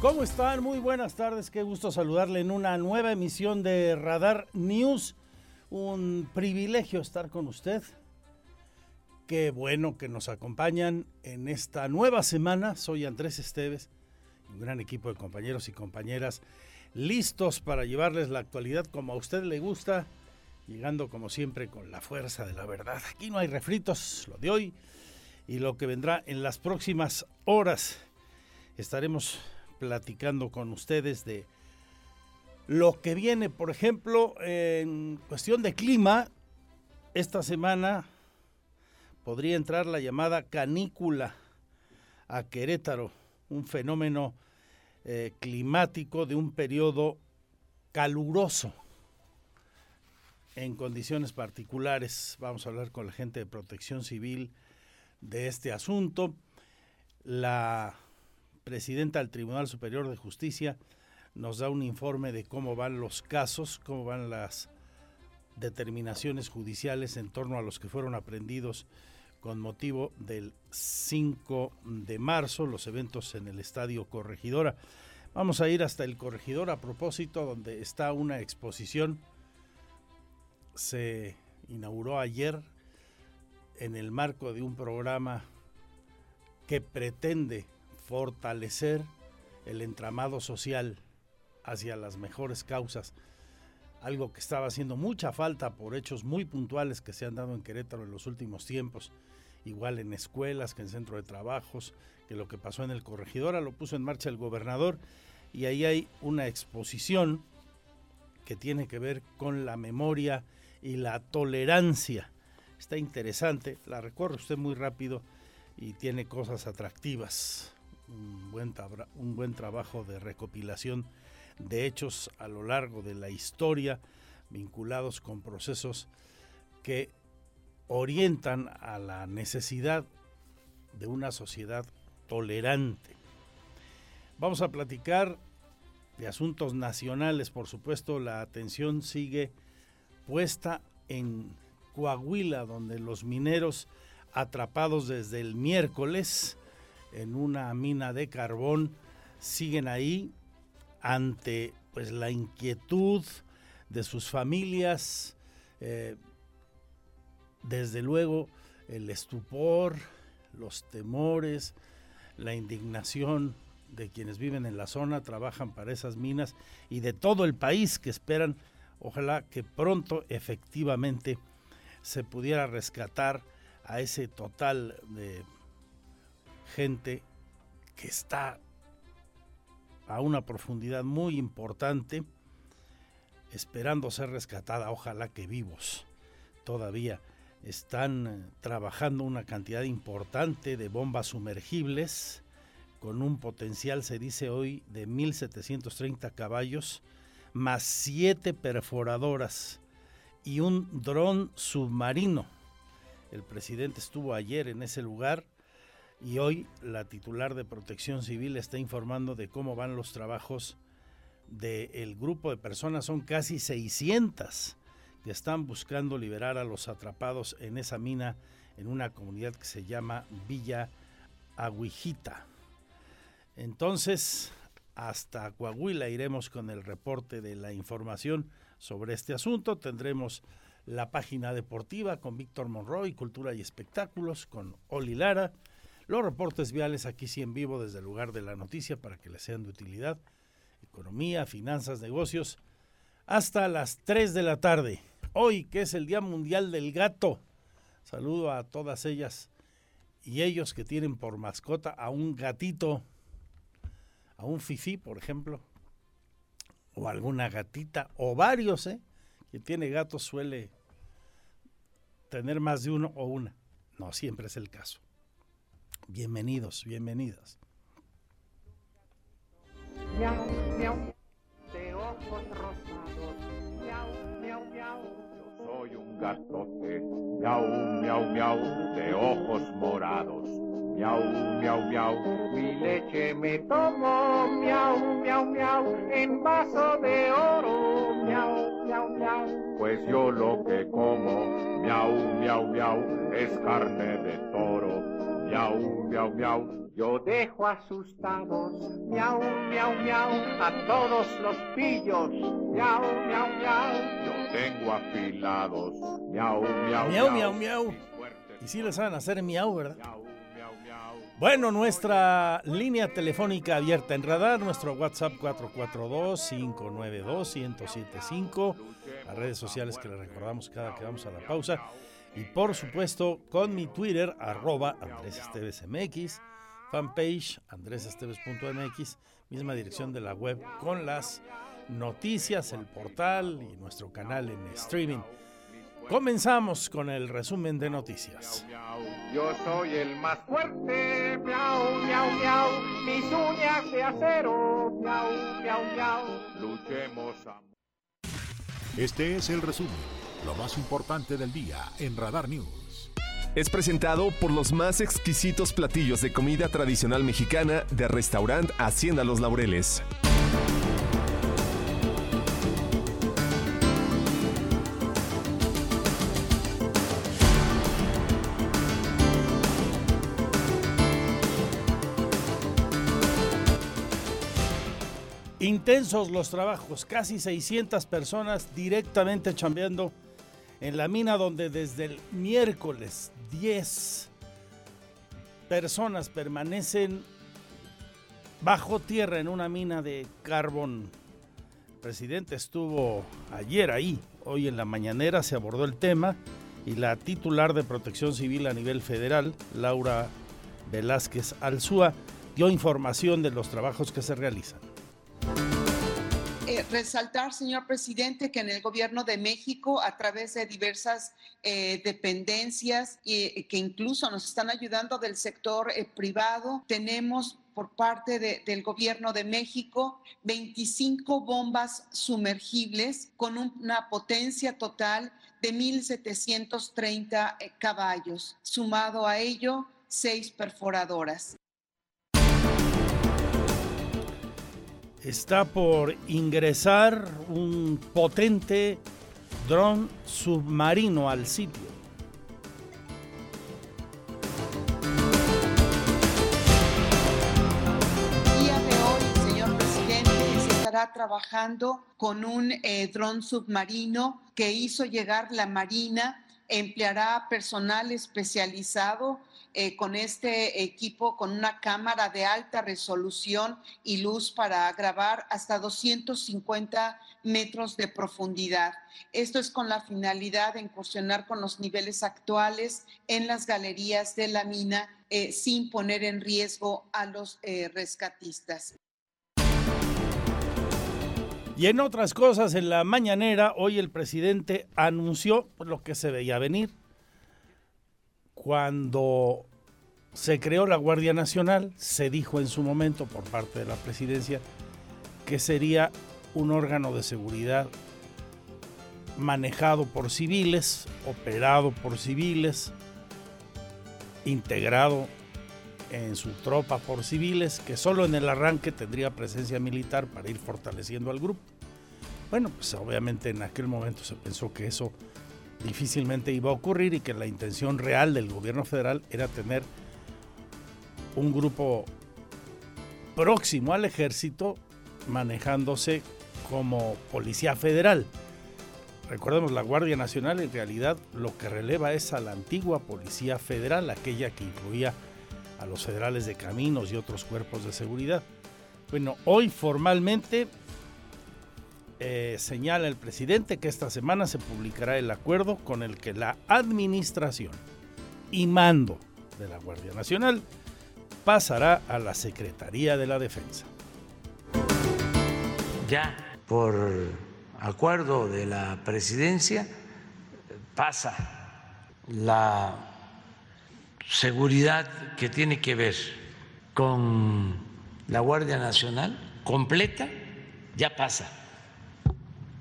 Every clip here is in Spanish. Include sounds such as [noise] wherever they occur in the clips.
¿Cómo están? Muy buenas tardes, qué gusto saludarle en una nueva emisión de Radar News. Un privilegio estar con usted. Qué bueno que nos acompañan en esta nueva semana. Soy Andrés Esteves, un gran equipo de compañeros y compañeras listos para llevarles la actualidad como a usted le gusta, llegando como siempre con la fuerza de la verdad. Aquí no hay refritos, lo de hoy y lo que vendrá en las próximas horas. Estaremos platicando con ustedes de lo que viene, por ejemplo, en cuestión de clima. Esta semana podría entrar la llamada canícula a Querétaro, un fenómeno eh, climático de un periodo caluroso en condiciones particulares. Vamos a hablar con la gente de protección civil de este asunto. La presidenta del Tribunal Superior de Justicia nos da un informe de cómo van los casos, cómo van las determinaciones judiciales en torno a los que fueron aprendidos con motivo del 5 de marzo, los eventos en el Estadio Corregidora. Vamos a ir hasta el Corregidor a propósito, donde está una exposición. Se inauguró ayer en el marco de un programa que pretende fortalecer el entramado social hacia las mejores causas, algo que estaba haciendo mucha falta por hechos muy puntuales que se han dado en Querétaro en los últimos tiempos, igual en escuelas que en centro de trabajos, que lo que pasó en el corregidora lo puso en marcha el gobernador. Y ahí hay una exposición que tiene que ver con la memoria y la tolerancia. Está interesante, la recorre usted muy rápido y tiene cosas atractivas un buen, un buen trabajo de recopilación de hechos a lo largo de la historia vinculados con procesos que orientan a la necesidad de una sociedad tolerante. Vamos a platicar de asuntos nacionales, por supuesto, la atención sigue puesta en Coahuila, donde los mineros atrapados desde el miércoles en una mina de carbón siguen ahí ante pues la inquietud de sus familias, eh, desde luego el estupor, los temores, la indignación de quienes viven en la zona, trabajan para esas minas y de todo el país que esperan, ojalá que pronto efectivamente se pudiera rescatar a ese total de gente que está a una profundidad muy importante, esperando ser rescatada, ojalá que vivos todavía. Están eh, trabajando una cantidad importante de bombas sumergibles con un potencial, se dice hoy, de 1.730 caballos, más siete perforadoras y un dron submarino. El presidente estuvo ayer en ese lugar y hoy la titular de Protección Civil está informando de cómo van los trabajos del grupo de personas, son casi 600 que están buscando liberar a los atrapados en esa mina en una comunidad que se llama Villa Aguijita. Entonces, hasta Coahuila iremos con el reporte de la información sobre este asunto. Tendremos la página deportiva con Víctor Monroy, Cultura y Espectáculos, con Oli Lara los reportes viales aquí sí en vivo desde el lugar de la noticia para que les sean de utilidad. Economía, finanzas, negocios. Hasta las 3 de la tarde. Hoy que es el Día Mundial del Gato. Saludo a todas ellas y ellos que tienen por mascota a un gatito, a un fifí, por ejemplo, o alguna gatita, o varios, ¿eh? Quien tiene gatos suele tener más de uno o una. No siempre es el caso. Bienvenidos, bienvenidas. Miau, miau, de ojos rosados. Miau, miau, miau. Yo soy un gatote. Miau, miau, miau, de ojos morados. Miau, miau, miau, mi leche me tomo. Miau, miau, miau, en vaso de oro. Miau, miau, miau. Pues yo lo que como, miau, miau, miau, es carne de toro Miau, miau, miau. Yo dejo asustados. Miau, miau, miau. A todos los pillos. Miau, miau, miau. Yo tengo afilados. Miau, miau, miau. Miau, miau, Y si les saben hacer miau, ¿verdad? Bueno, nuestra línea telefónica abierta en radar, nuestro WhatsApp 442-592-1075, las redes sociales que le recordamos cada que vamos a la pausa, y por supuesto con mi Twitter, arroba Andrés Esteves MX, fanpage andresesteves.mx, misma dirección de la web con las noticias, el portal y nuestro canal en streaming. Comenzamos con el resumen de noticias. Yo soy el más fuerte, miau, miau, miau, mis uñas de acero, miau, miau, miau, luchemos a... Este es el resumen, lo más importante del día en Radar News. Es presentado por los más exquisitos platillos de comida tradicional mexicana de restaurante Hacienda Los Laureles. Intensos los trabajos, casi 600 personas directamente chambeando en la mina donde desde el miércoles 10 personas permanecen bajo tierra en una mina de carbón. El presidente estuvo ayer ahí, hoy en la mañanera se abordó el tema y la titular de Protección Civil a nivel federal, Laura Velázquez Alzúa, dio información de los trabajos que se realizan. Eh, resaltar, señor presidente, que en el gobierno de México, a través de diversas eh, dependencias y que incluso nos están ayudando del sector eh, privado, tenemos por parte del gobierno de México 25 bombas sumergibles con una potencia total de 1.730 caballos. Sumado a ello, seis perforadoras. Está por ingresar un potente dron submarino al sitio. de hoy, señor presidente, estará trabajando con un eh, dron submarino que hizo llegar la Marina empleará personal especializado eh, con este equipo, con una cámara de alta resolución y luz para grabar hasta 250 metros de profundidad. Esto es con la finalidad de incursionar con los niveles actuales en las galerías de la mina eh, sin poner en riesgo a los eh, rescatistas. Y en otras cosas, en la mañanera, hoy el presidente anunció lo que se veía venir. Cuando se creó la Guardia Nacional, se dijo en su momento por parte de la presidencia que sería un órgano de seguridad manejado por civiles, operado por civiles, integrado en su tropa por civiles, que solo en el arranque tendría presencia militar para ir fortaleciendo al grupo. Bueno, pues obviamente en aquel momento se pensó que eso difícilmente iba a ocurrir y que la intención real del gobierno federal era tener un grupo próximo al ejército manejándose como policía federal. Recordemos, la Guardia Nacional en realidad lo que releva es a la antigua Policía Federal, aquella que incluía a los federales de caminos y otros cuerpos de seguridad. Bueno, hoy formalmente eh, señala el presidente que esta semana se publicará el acuerdo con el que la administración y mando de la Guardia Nacional pasará a la Secretaría de la Defensa. Ya por acuerdo de la presidencia pasa la seguridad que tiene que ver con la Guardia Nacional completa, ya pasa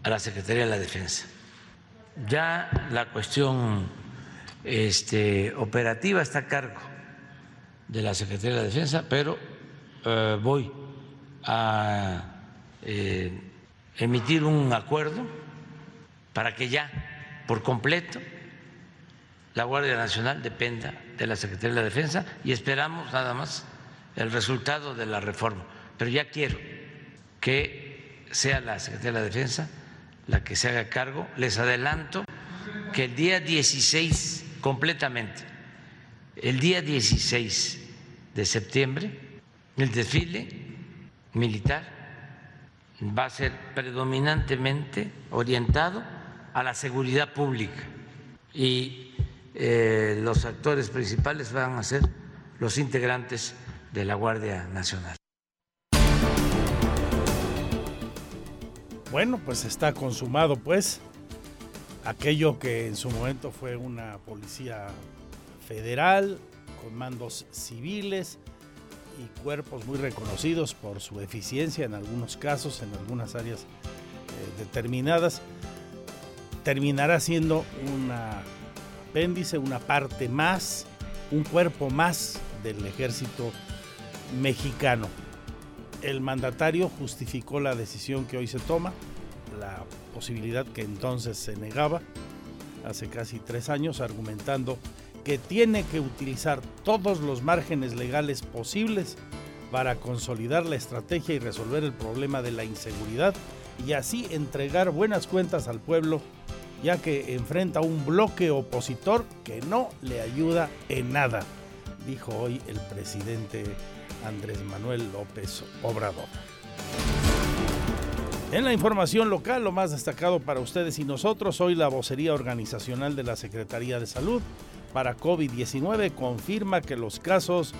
a la Secretaría de la Defensa. Ya la cuestión este, operativa está a cargo de la Secretaría de la Defensa, pero eh, voy a eh, emitir un acuerdo para que ya por completo la Guardia Nacional dependa de la Secretaría de la Defensa y esperamos nada más el resultado de la reforma. Pero ya quiero que sea la Secretaría de la Defensa la que se haga cargo. Les adelanto que el día 16 completamente, el día 16 de septiembre, el desfile militar va a ser predominantemente orientado a la seguridad pública y eh, los actores principales van a ser los integrantes de la Guardia Nacional. Bueno, pues está consumado pues aquello que en su momento fue una policía federal con mandos civiles y cuerpos muy reconocidos por su eficiencia en algunos casos, en algunas áreas eh, determinadas, terminará siendo un apéndice, una parte más, un cuerpo más del ejército mexicano. El mandatario justificó la decisión que hoy se toma, la posibilidad que entonces se negaba hace casi tres años, argumentando que tiene que utilizar todos los márgenes legales posibles para consolidar la estrategia y resolver el problema de la inseguridad y así entregar buenas cuentas al pueblo, ya que enfrenta un bloque opositor que no le ayuda en nada, dijo hoy el presidente Andrés Manuel López Obrador. En la información local, lo más destacado para ustedes y nosotros, hoy la vocería organizacional de la Secretaría de Salud para COVID-19 confirma que los casos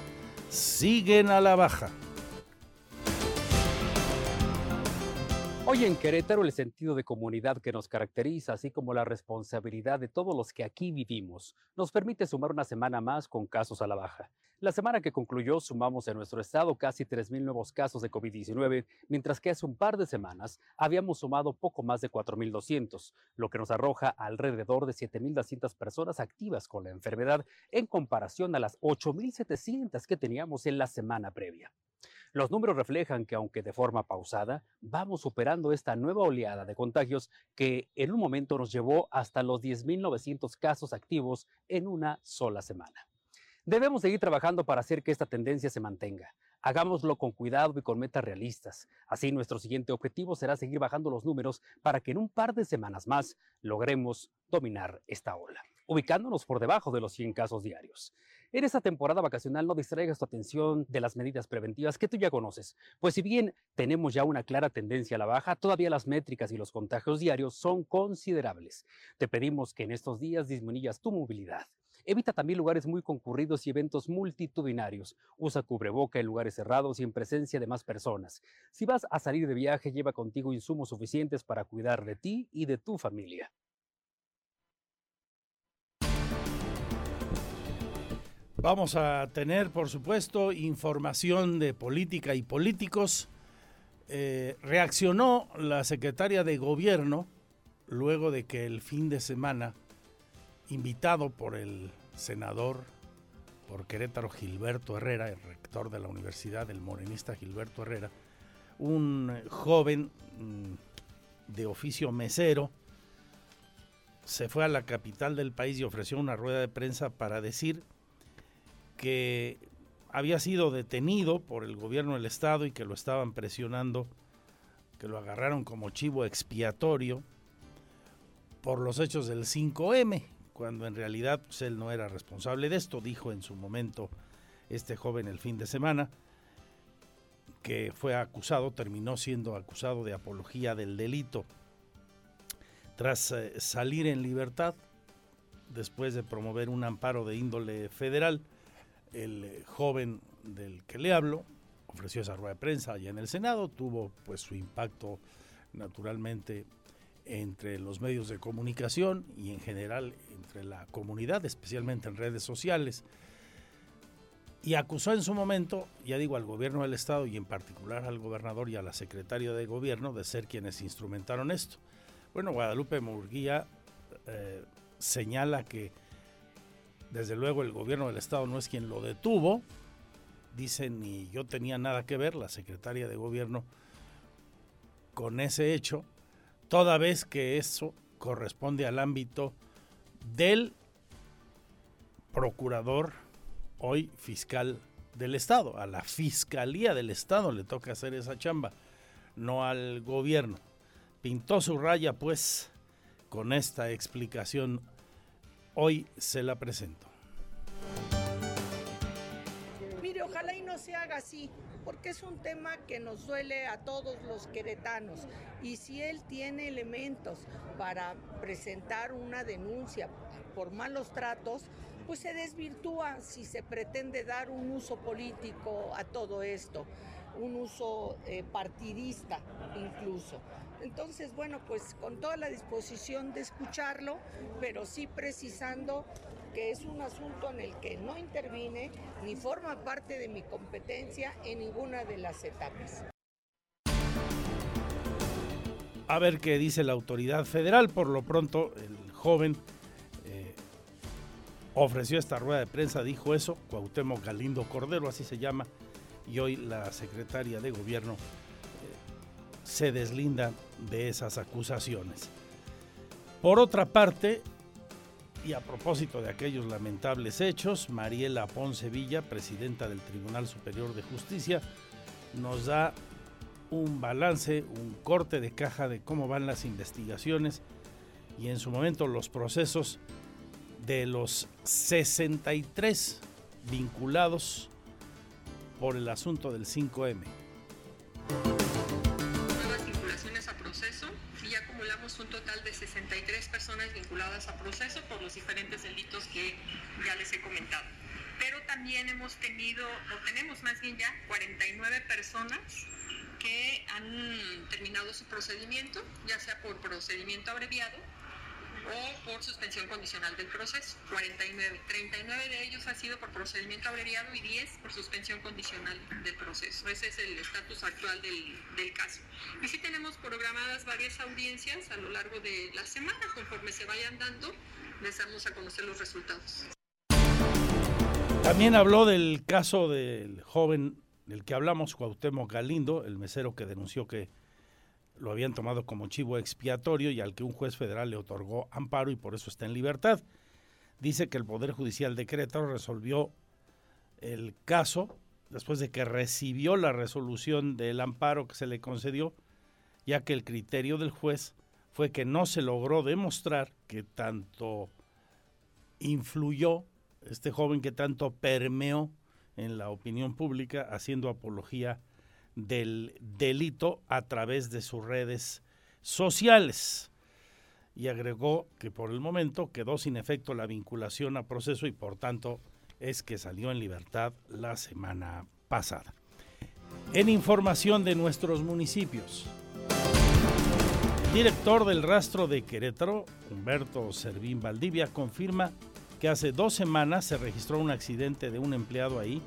siguen a la baja. Hoy en Querétaro el sentido de comunidad que nos caracteriza, así como la responsabilidad de todos los que aquí vivimos, nos permite sumar una semana más con casos a la baja. La semana que concluyó sumamos en nuestro estado casi 3.000 nuevos casos de COVID-19, mientras que hace un par de semanas habíamos sumado poco más de 4.200, lo que nos arroja alrededor de 7.200 personas activas con la enfermedad en comparación a las 8.700 que teníamos en la semana previa. Los números reflejan que aunque de forma pausada, vamos superando esta nueva oleada de contagios que en un momento nos llevó hasta los 10.900 casos activos en una sola semana. Debemos seguir trabajando para hacer que esta tendencia se mantenga. Hagámoslo con cuidado y con metas realistas. Así nuestro siguiente objetivo será seguir bajando los números para que en un par de semanas más logremos dominar esta ola, ubicándonos por debajo de los 100 casos diarios. En esta temporada vacacional no distraigas tu atención de las medidas preventivas que tú ya conoces, pues si bien tenemos ya una clara tendencia a la baja, todavía las métricas y los contagios diarios son considerables. Te pedimos que en estos días disminuyas tu movilidad. Evita también lugares muy concurridos y eventos multitudinarios. Usa cubreboca en lugares cerrados y en presencia de más personas. Si vas a salir de viaje, lleva contigo insumos suficientes para cuidar de ti y de tu familia. Vamos a tener, por supuesto, información de política y políticos. Eh, reaccionó la secretaria de gobierno luego de que el fin de semana, invitado por el senador por Querétaro Gilberto Herrera, el rector de la universidad, el morenista Gilberto Herrera, un joven mm, de oficio mesero, se fue a la capital del país y ofreció una rueda de prensa para decir que había sido detenido por el gobierno del estado y que lo estaban presionando, que lo agarraron como chivo expiatorio por los hechos del 5M, cuando en realidad pues, él no era responsable de esto, dijo en su momento este joven el fin de semana, que fue acusado, terminó siendo acusado de apología del delito. Tras eh, salir en libertad, después de promover un amparo de índole federal, el eh, joven del que le hablo ofreció esa rueda de prensa allá en el Senado, tuvo pues su impacto naturalmente entre los medios de comunicación y en general entre la comunidad, especialmente en redes sociales, y acusó en su momento, ya digo, al gobierno del estado y en particular al gobernador y a la secretaria de gobierno de ser quienes instrumentaron esto. Bueno, Guadalupe Murguía eh, señala que desde luego el gobierno del estado no es quien lo detuvo. Dicen, ni yo tenía nada que ver, la secretaria de gobierno, con ese hecho, toda vez que eso corresponde al ámbito del procurador, hoy fiscal del Estado. A la Fiscalía del Estado le toca hacer esa chamba, no al gobierno. Pintó su raya, pues, con esta explicación. Hoy se la presento. Mire, ojalá y no se haga así, porque es un tema que nos duele a todos los queretanos. Y si él tiene elementos para presentar una denuncia por malos tratos, pues se desvirtúa si se pretende dar un uso político a todo esto, un uso eh, partidista incluso. Entonces, bueno, pues con toda la disposición de escucharlo, pero sí precisando que es un asunto en el que no intervine ni forma parte de mi competencia en ninguna de las etapas. A ver qué dice la autoridad federal. Por lo pronto, el joven eh, ofreció esta rueda de prensa, dijo eso, Cuauhtémoc Galindo Cordero, así se llama, y hoy la secretaria de gobierno se deslinda de esas acusaciones. Por otra parte, y a propósito de aquellos lamentables hechos, Mariela Ponce Villa, presidenta del Tribunal Superior de Justicia, nos da un balance, un corte de caja de cómo van las investigaciones y en su momento los procesos de los 63 vinculados por el asunto del 5M. 63 personas vinculadas a proceso por los diferentes delitos que ya les he comentado. Pero también hemos tenido, o tenemos más bien ya, 49 personas que han terminado su procedimiento, ya sea por procedimiento abreviado o por suspensión condicional del proceso. 49. 39 de ellos ha sido por procedimiento abreviado y 10 por suspensión condicional del proceso. Ese es el estatus actual del, del caso. Y sí tenemos programadas varias audiencias a lo largo de la semana. Conforme se vayan dando, les damos a conocer los resultados. También habló del caso del joven del que hablamos, Cuauhtémoc Galindo, el mesero que denunció que lo habían tomado como chivo expiatorio y al que un juez federal le otorgó amparo y por eso está en libertad. Dice que el Poder Judicial de Querétaro resolvió el caso después de que recibió la resolución del amparo que se le concedió, ya que el criterio del juez fue que no se logró demostrar que tanto influyó este joven que tanto permeó en la opinión pública haciendo apología del delito a través de sus redes sociales. Y agregó que por el momento quedó sin efecto la vinculación a proceso y por tanto es que salió en libertad la semana pasada. En información de nuestros municipios, director del rastro de Querétaro, Humberto Servín Valdivia, confirma que hace dos semanas se registró un accidente de un empleado ahí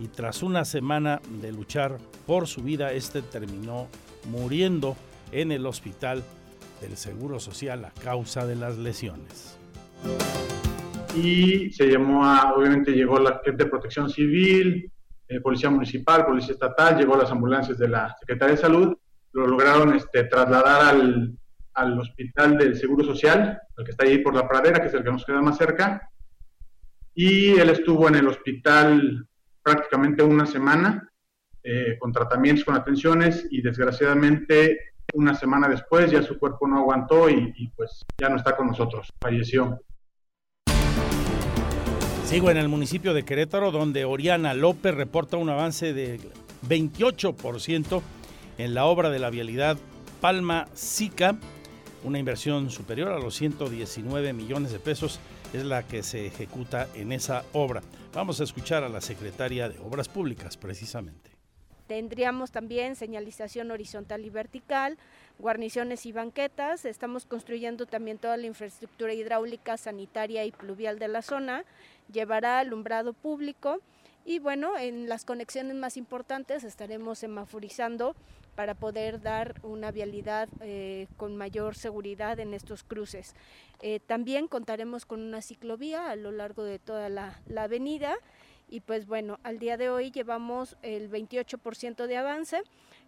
y tras una semana de luchar por su vida, este terminó muriendo en el hospital del Seguro Social a causa de las lesiones. Y se llamó a, obviamente llegó la gente de protección civil, eh, policía municipal, policía estatal, llegó las ambulancias de la Secretaría de Salud, lo lograron este, trasladar al, al hospital del Seguro Social, el que está ahí por la pradera, que es el que nos queda más cerca. Y él estuvo en el hospital prácticamente una semana eh, con tratamientos, con atenciones y desgraciadamente una semana después ya su cuerpo no aguantó y, y pues ya no está con nosotros, falleció. Sigo en el municipio de Querétaro, donde Oriana López reporta un avance de 28% en la obra de la vialidad Palma Sica, una inversión superior a los 119 millones de pesos es la que se ejecuta en esa obra. Vamos a escuchar a la secretaria de Obras Públicas precisamente. Tendríamos también señalización horizontal y vertical, guarniciones y banquetas. Estamos construyendo también toda la infraestructura hidráulica, sanitaria y pluvial de la zona. Llevará alumbrado público y bueno, en las conexiones más importantes estaremos semaforizando para poder dar una vialidad eh, con mayor seguridad en estos cruces. Eh, también contaremos con una ciclovía a lo largo de toda la, avenida y pues bueno, al día de hoy llevamos el 28% de avance.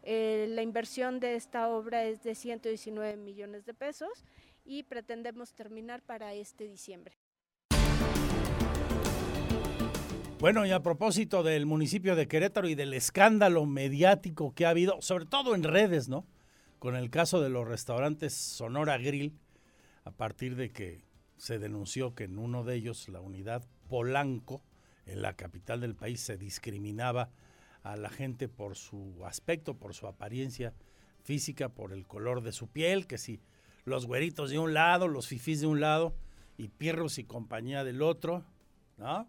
Eh, la inversión de esta obra es de 119 millones de pesos y pretendemos terminar para este diciembre. Bueno, y a propósito del municipio de Querétaro y del escándalo mediático que ha habido, sobre todo en redes, ¿no? Con el caso de los restaurantes Sonora Grill, a partir de que se denunció que en uno de ellos, la unidad Polanco, en la capital del país, se discriminaba a la gente por su aspecto, por su apariencia física, por el color de su piel, que si los güeritos de un lado, los fifís de un lado y Pierros y compañía del otro, ¿no?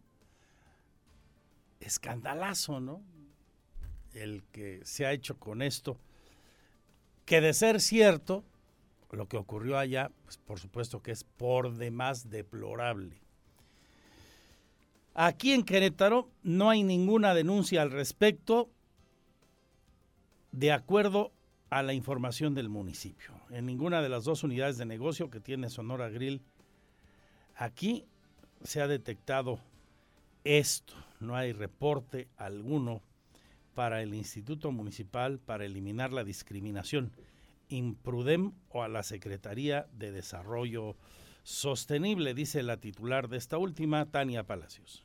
Escandalazo, ¿no? El que se ha hecho con esto. Que de ser cierto, lo que ocurrió allá, pues por supuesto que es por demás deplorable. Aquí en Querétaro no hay ninguna denuncia al respecto de acuerdo a la información del municipio. En ninguna de las dos unidades de negocio que tiene Sonora Grill, aquí se ha detectado esto no hay reporte alguno para el Instituto Municipal para eliminar la discriminación, Imprudem o a la Secretaría de Desarrollo Sostenible, dice la titular de esta última, Tania Palacios.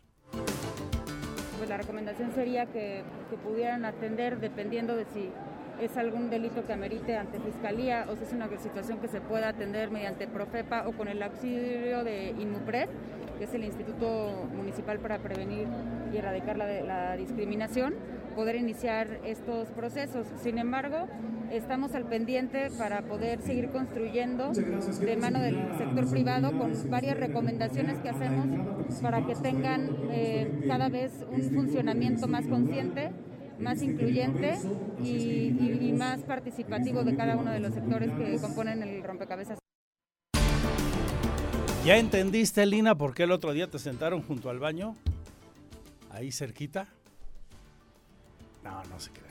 Pues la recomendación sería que, pudieran atender dependiendo de si es algún delito que amerite ante fiscalía o si es una situación que se pueda atender mediante Profepa o con el auxilio de INMUPRED que es el Instituto Municipal para Prevenir y Erradicar la, Discriminación, poder iniciar estos procesos. Sin embargo, estamos al pendiente para poder seguir construyendo de mano del sector privado con varias recomendaciones que hacemos para que tengan eh, cada vez un funcionamiento más consciente más incluyente y, y, más participativo de cada uno de los sectores que componen el rompecabezas. ¿Ya entendiste, Lina, por qué el otro día te sentaron junto al baño? Ahí cerquita. No, no se crea.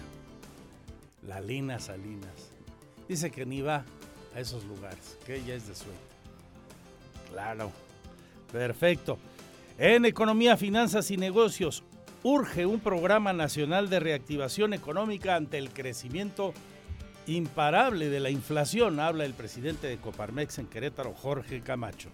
La Lina Salinas. Dice que ni va a esos lugares, que ella es de suerte. Claro. Perfecto. En Economía, Finanzas y Negocios, urge un programa nacional de reactivación económica ante el crecimiento imparable de la inflación, habla el presidente de Coparmex en Querétaro, Jorge Camacho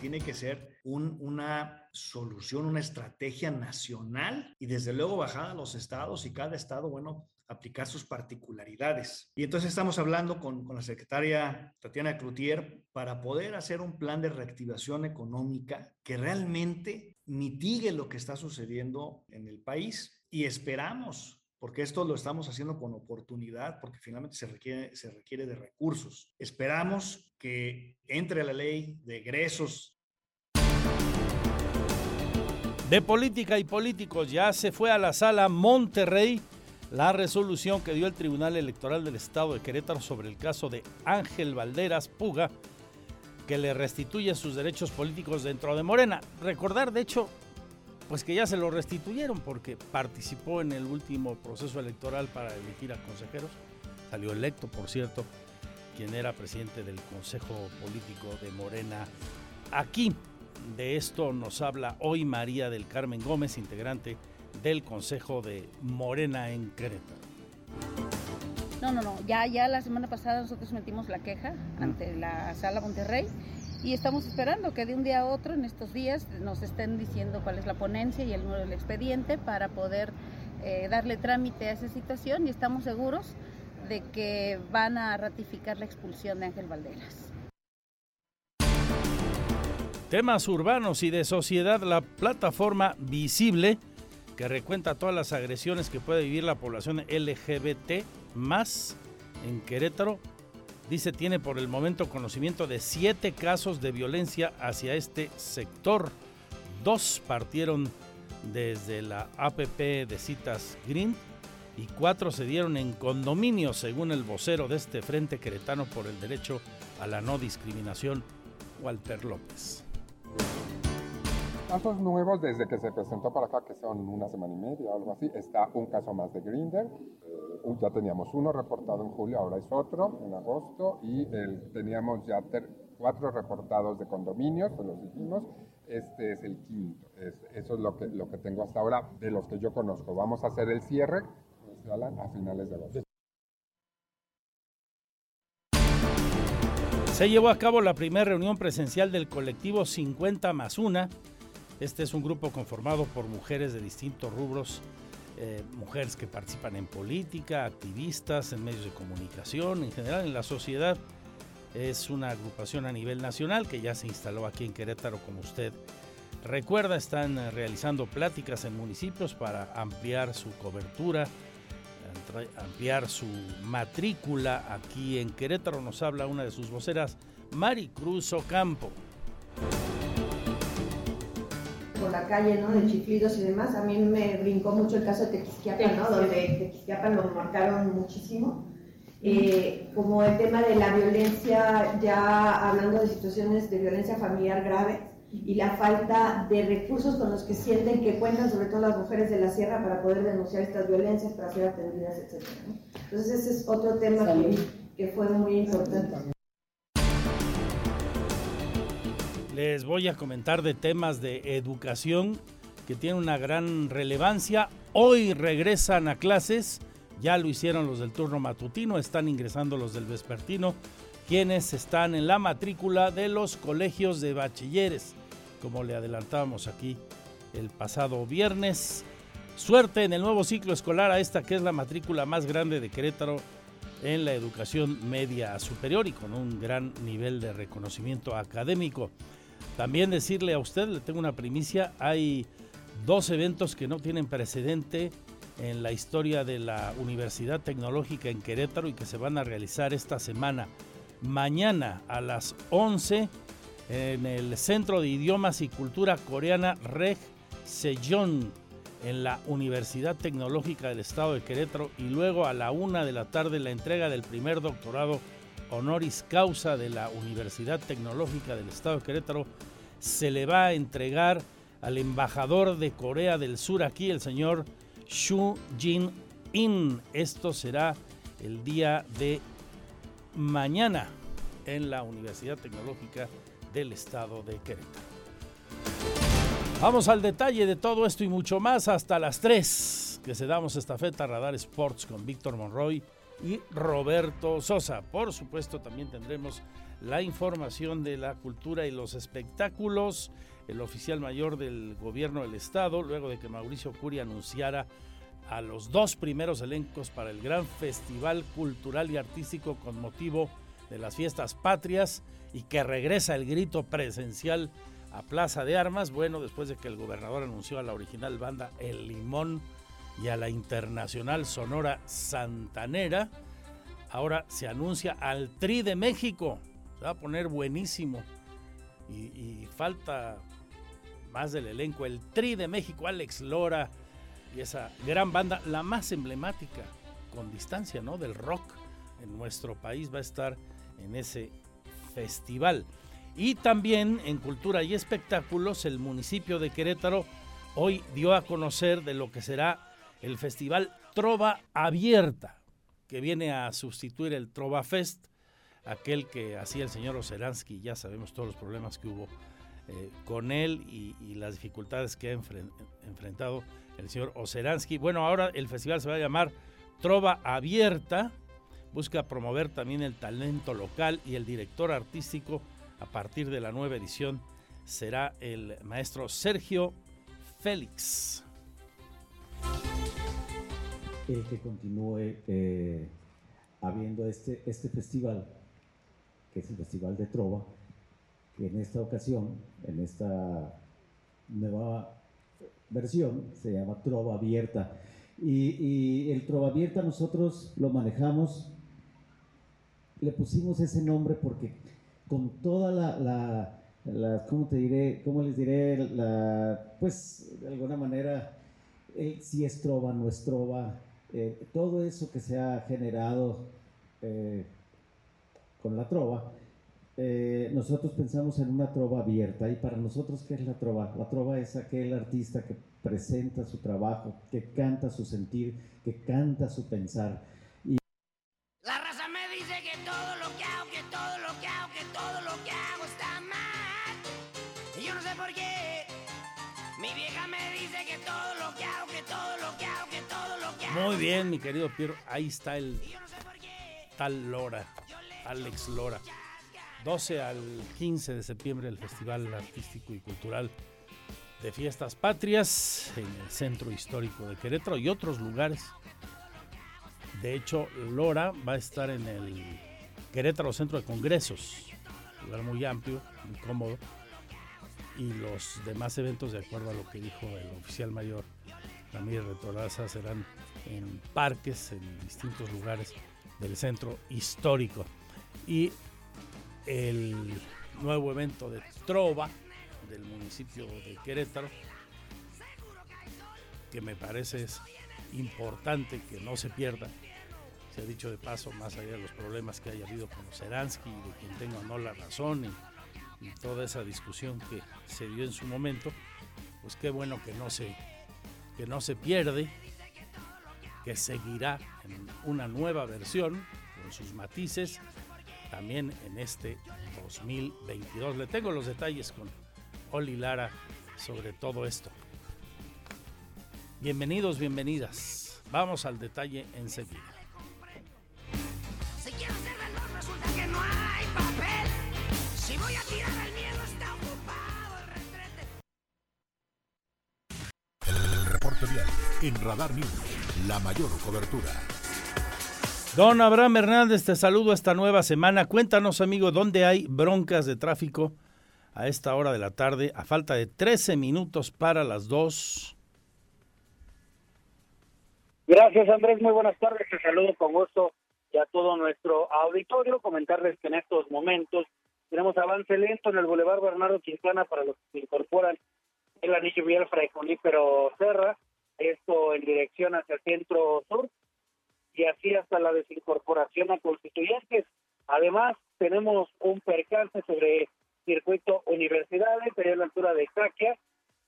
tiene que ser una solución, una estrategia nacional y desde luego bajada a los estados y cada estado, bueno, aplicar sus particularidades. Y entonces estamos hablando con, con la secretaria Tatiana Cloutier para poder hacer un plan de reactivación económica que realmente mitigue lo que está sucediendo en el país y esperamos porque esto lo estamos haciendo con oportunidad, porque finalmente se requiere, se requiere de recursos. Esperamos que entre la ley de egresos. De política y políticos ya se fue a la sala Monterrey la resolución que dio el Tribunal Electoral del Estado de Querétaro sobre el caso de Ángel Valderas Puga, que le restituye sus derechos políticos dentro de Morena. Recordar, de hecho, pues que ya se lo restituyeron porque participó en el último proceso electoral para elegir a consejeros. Salió electo, por cierto, quien era presidente del Consejo Político de Morena. Aquí de esto nos habla hoy María del Carmen Gómez, integrante del Consejo de Morena en Querétaro. No, no, no. Ya, ya la semana pasada nosotros metimos la queja ante la Sala Monterrey y estamos esperando que de un día a otro en estos días nos estén diciendo cuál es la ponencia y el número del expediente para poder eh, darle trámite a esa situación y estamos seguros de que van a ratificar la expulsión de Ángel Valderas. Temas urbanos y de sociedad, la plataforma visible que recuenta todas las agresiones que puede vivir la población LGBT más en Querétaro dice tiene por el momento conocimiento de siete casos de violencia hacia este sector. Dos partieron desde la APP de citas Green y cuatro se dieron en condominio, según el vocero de este Frente Queretano por el Derecho a la No Discriminación, Walter López. Casos nuevos desde que se presentó para acá, que son una semana y media o algo así, está un caso más de Grinder, ya teníamos uno reportado en julio, ahora es otro en agosto y teníamos ya cuatro reportados de condominios, pues los dijimos, este es el quinto. eso es lo que, lo que tengo hasta ahora de los que yo conozco. Vamos a hacer el cierre a finales de agosto. Se llevó a cabo la primera reunión presencial del colectivo 50 más 1 Este es un grupo conformado por mujeres de distintos rubros, eh, mujeres que participan en política, activistas, en medios de comunicación, en general en la sociedad. Es una agrupación a nivel nacional que ya se instaló aquí en Querétaro, como usted recuerda. Están eh, realizando pláticas en municipios para ampliar su cobertura, ampliar su matrícula. Aquí en Querétaro nos habla una de sus voceras, Mari Cruz Ocampo por la calle, ¿no? De chiflidos y demás. A mí me brincó mucho el caso de Tequisquiapan, ¿no? Donde Tequisquiapan lo marcaron muchísimo. Eh, como el tema de la violencia, ya hablando de situaciones de violencia familiar grave y la falta de recursos con los que sienten que cuentan, sobre todo las mujeres de la sierra, para poder denunciar estas violencias, para ser atendidas, etc. Entonces ese es otro tema que, que fue muy importante. Les voy a comentar de temas de educación que tienen una gran relevancia. Hoy regresan a clases, ya lo hicieron los del turno matutino, están ingresando los del vespertino, quienes están en la matrícula de los colegios de bachilleres, como le adelantábamos aquí el pasado viernes. Suerte en el nuevo ciclo escolar a esta que es la matrícula más grande de Querétaro en la educación media superior y con un gran nivel de reconocimiento académico. También decirle a usted, le tengo una primicia, hay dos eventos que no tienen precedente en la historia de la Universidad Tecnológica en Querétaro y que se van a realizar esta semana. Mañana a las 11 en el Centro de Idiomas y Cultura Coreana Reg Sejong en la Universidad Tecnológica del Estado de Querétaro y luego a la una de la tarde la entrega del primer doctorado honoris causa de la Universidad Tecnológica del Estado de Querétaro se le va a entregar al embajador de Corea del Sur aquí, el señor Xu Jin-in. Esto será el día de mañana en la Universidad Tecnológica del Estado de Querétaro. Vamos al detalle de todo esto y mucho más hasta las 3 que se damos estafeta Radar Sports con Víctor Monroy y Roberto Sosa. Por supuesto, también tendremos la información de la cultura y los espectáculos. El oficial mayor del gobierno del estado, luego de que Mauricio Curi anunciara a los dos primeros elencos para el gran festival cultural y artístico con motivo de las fiestas patrias y que regresa el grito presencial a Plaza de Armas, bueno, después de que el gobernador anunció a la original banda El Limón y a la internacional Sonora Santanera. Ahora se anuncia al Tri de México. Se va a poner buenísimo. Y, falta más del elenco. El Tri de México, Alex Lora y esa gran banda, la más emblemática con distancia, ¿no? Del rock en nuestro país va a estar en ese festival. Y también en cultura y espectáculos, el municipio de Querétaro hoy dio a conocer de lo que será el festival Trova Abierta, que viene a sustituir el Trova Fest, aquel que hacía el señor Oseransky, ya sabemos todos los problemas que hubo eh, con él y, las dificultades que ha enfrentado el señor Oseransky. Bueno, ahora el festival se va a llamar Trova Abierta, busca promover también el talento local y el director artístico. A partir de la nueva edición será el maestro Sergio Félix que continúe eh, habiendo este, este festival, que es el Festival de Trova, que en esta ocasión, en esta nueva versión, se llama Trova Abierta. Y, el Trova Abierta nosotros lo manejamos, le pusimos ese nombre porque con toda la, la, ¿cómo te diré? ¿Cómo les diré? La, pues de alguna manera, si es trova, no es trova, eh, todo eso que se ha generado eh, con la trova, eh, nosotros pensamos en una trova abierta. ¿Y para nosotros qué es la trova? La trova es aquel artista que presenta su trabajo, que canta su sentir, que canta su pensar. Muy bien, mi querido Piero. Ahí está el tal Lora, Alex Lora. 12 al 15 de septiembre el Festival Artístico y Cultural de fiestas patrias en el centro histórico de Querétaro y otros lugares. De hecho, Lora va a estar en el Querétaro Centro de Congresos, lugar muy amplio, muy cómodo, y los demás eventos, de acuerdo a lo que dijo el oficial mayor Ramírez Retoraza, serán en parques, en distintos lugares del centro histórico. Y el nuevo evento de Trova del municipio de Querétaro, que me parece es importante que no se pierda. Se ha dicho de paso, más allá de los problemas que haya habido con Seransky, de quien tenga o no la razón y, toda esa discusión que se dio en su momento, pues qué bueno que no se, que no se pierde, que seguirá en una nueva versión con sus matices también en este 2022. Le tengo los detalles con Oli Lara sobre todo esto. Bienvenidos, bienvenidas. Vamos al detalle enseguida. Si quiero ser veloz, resulta que no hay papel. Si voy a tirar en Radar News. La mayor cobertura. Don Abraham Hernández, te saludo esta nueva semana. Cuéntanos, amigo, dónde hay broncas de tráfico a esta hora de la tarde, a falta de 13 minutos para las 2. Gracias, Andrés. Muy buenas tardes. Te saludo con gusto y a todo nuestro auditorio. Comentarles que en estos momentos tenemos avance lento en el Boulevard Bernardo Quintana para los que se incorporan el anillo vial Fray Junípero Serra. Esto en dirección hacia centro sur y así hasta la desincorporación a constituyentes. Además, tenemos un percance sobre circuito Universidades, allá a la altura de Caquia,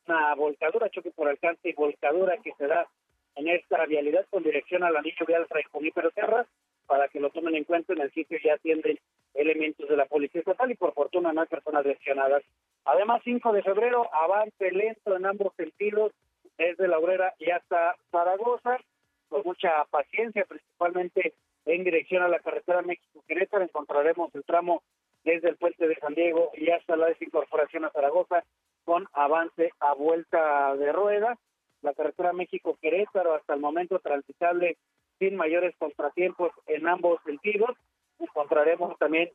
una volcadura, choque por alcance y volcadura que se da en esta vialidad con dirección al anillo vial Junípero Serra, para que lo tomen en cuenta, en el sitio ya atienden elementos de la Policía Estatal y por fortuna no hay personas lesionadas. Además, 5 de febrero, avance lento en ambos sentidos, desde La Obrera y hasta Zaragoza, con mucha paciencia, principalmente en dirección a la carretera México-Querétaro, encontraremos el tramo desde el puente de San Diego y hasta la desincorporación a Zaragoza, con avance a vuelta de rueda. La carretera México-Querétaro hasta el momento transitable sin mayores contratiempos en ambos sentidos. Encontraremos también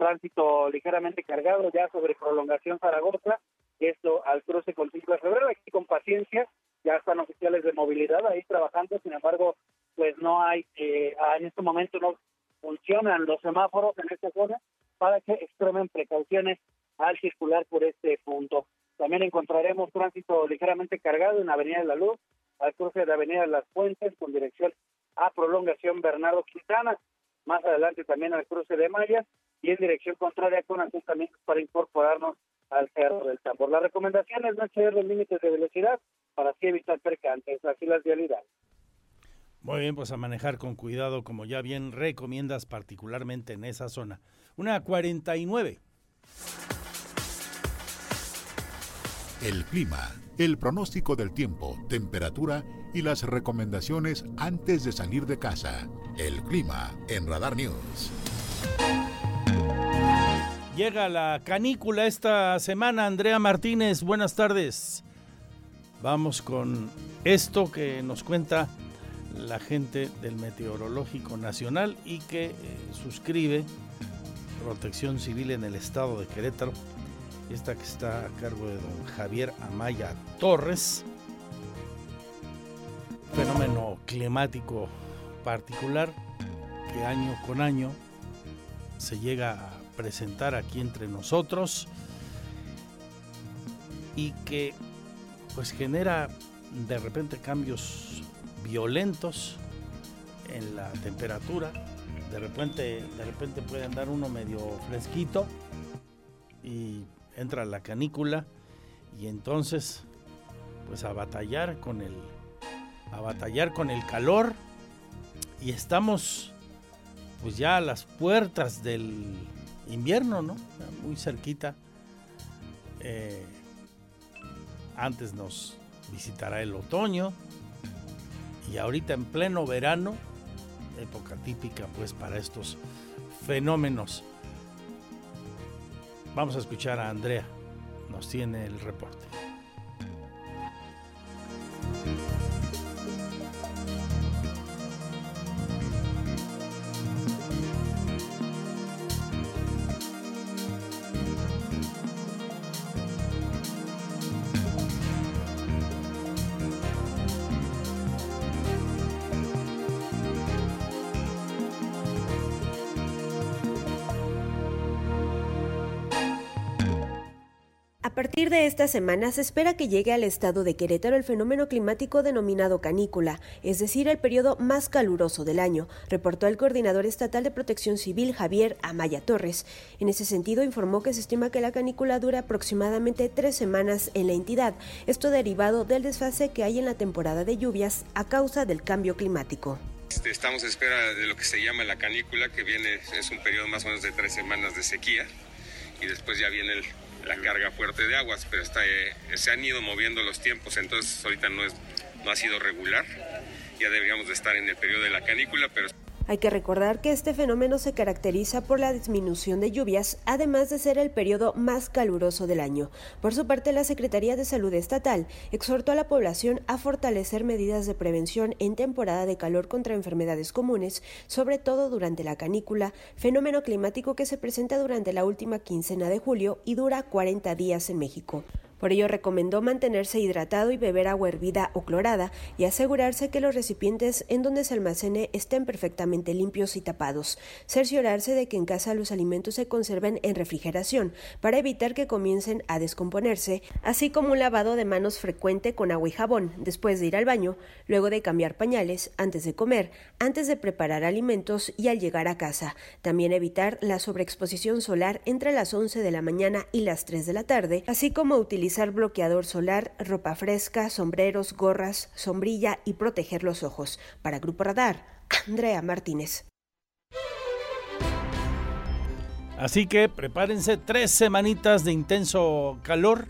tránsito ligeramente cargado ya sobre prolongación Zaragoza, esto al cruce con 5 de febrero, aquí con paciencia, ya están oficiales de movilidad ahí trabajando, sin embargo, pues no hay, eh, en este momento no funcionan los semáforos en esta zona para que extremen precauciones al circular por este punto. También encontraremos tránsito ligeramente cargado en Avenida de la Luz, al cruce de Avenida de las Fuentes, con dirección a prolongación Bernardo Quintana, más adelante también al cruce de Maya y en dirección contraria con asentamientos para incorporarnos al Cerro del Tambor. La recomendación es no exceder los límites de velocidad para así evitar percances, así las vialidades. Muy bien, pues a manejar con cuidado, como ya bien recomiendas, particularmente en esa zona. Una 49. El clima, el pronóstico del tiempo, temperatura y las recomendaciones antes de salir de casa. El clima en Radar News. Llega la canícula esta semana. Andrea Martínez, buenas tardes. Vamos con esto que nos cuenta la gente del Meteorológico Nacional y que eh, suscribe Protección Civil en el estado de Querétaro. Esta que está a cargo de don Javier Amaya Torres. Fenómeno climático particular que año con año se llega a presentar aquí entre nosotros y que pues genera de repente cambios violentos en la temperatura. De repente, de repente puede andar uno medio fresquito y entra la canícula y entonces pues a batallar con el a batallar con el calor y estamos pues ya a las puertas del invierno, ¿no? Muy cerquita. Eh, antes nos visitará el otoño y ahorita en pleno verano, época típica pues para estos fenómenos. Vamos a escuchar a Andrea, nos tiene el reporte. Partir de esta semana se espera que llegue al estado de Querétaro el fenómeno climático denominado canícula, es decir, el periodo más caluroso del año, reportó el coordinador estatal de protección civil Javier Amaya Torres. En ese sentido, informó que se estima que la canícula dura aproximadamente tres semanas en la entidad, esto derivado del desfase que hay en la temporada de lluvias a causa del cambio climático. Este, estamos a espera de lo que se llama la canícula, que viene, es un periodo más o menos de tres semanas de sequía, y después ya viene el, la carga fuerte de aguas, pero está, eh, se han ido moviendo los tiempos, entonces ahorita no, es, no ha sido regular. Ya deberíamos de estar en el periodo de la canícula, pero hay que recordar que este fenómeno se caracteriza por la disminución de lluvias, además de ser el periodo más caluroso del año. Por su parte, la Secretaría de Salud Estatal exhortó a la población a fortalecer medidas de prevención en temporada de calor contra enfermedades comunes, sobre todo durante la canícula, fenómeno climático que se presenta durante la última quincena de julio y dura 40 días en México. Por ello recomendó mantenerse hidratado y beber agua hervida o clorada y asegurarse que los recipientes en donde se almacene estén perfectamente limpios y tapados. Cerciorarse de que en casa los alimentos se conserven en refrigeración para evitar que comiencen a descomponerse, así como un lavado de manos frecuente con agua y jabón después de ir al baño, luego de cambiar pañales, antes de comer, antes de preparar alimentos y al llegar a casa. También evitar la sobreexposición solar entre las 11 de la mañana y las 3 de la tarde, así como utilizar bloqueador solar, ropa fresca, sombreros, gorras, sombrilla y proteger los ojos. Para Grupo Radar, Andrea Martínez. Así que prepárense tres semanitas de intenso calor,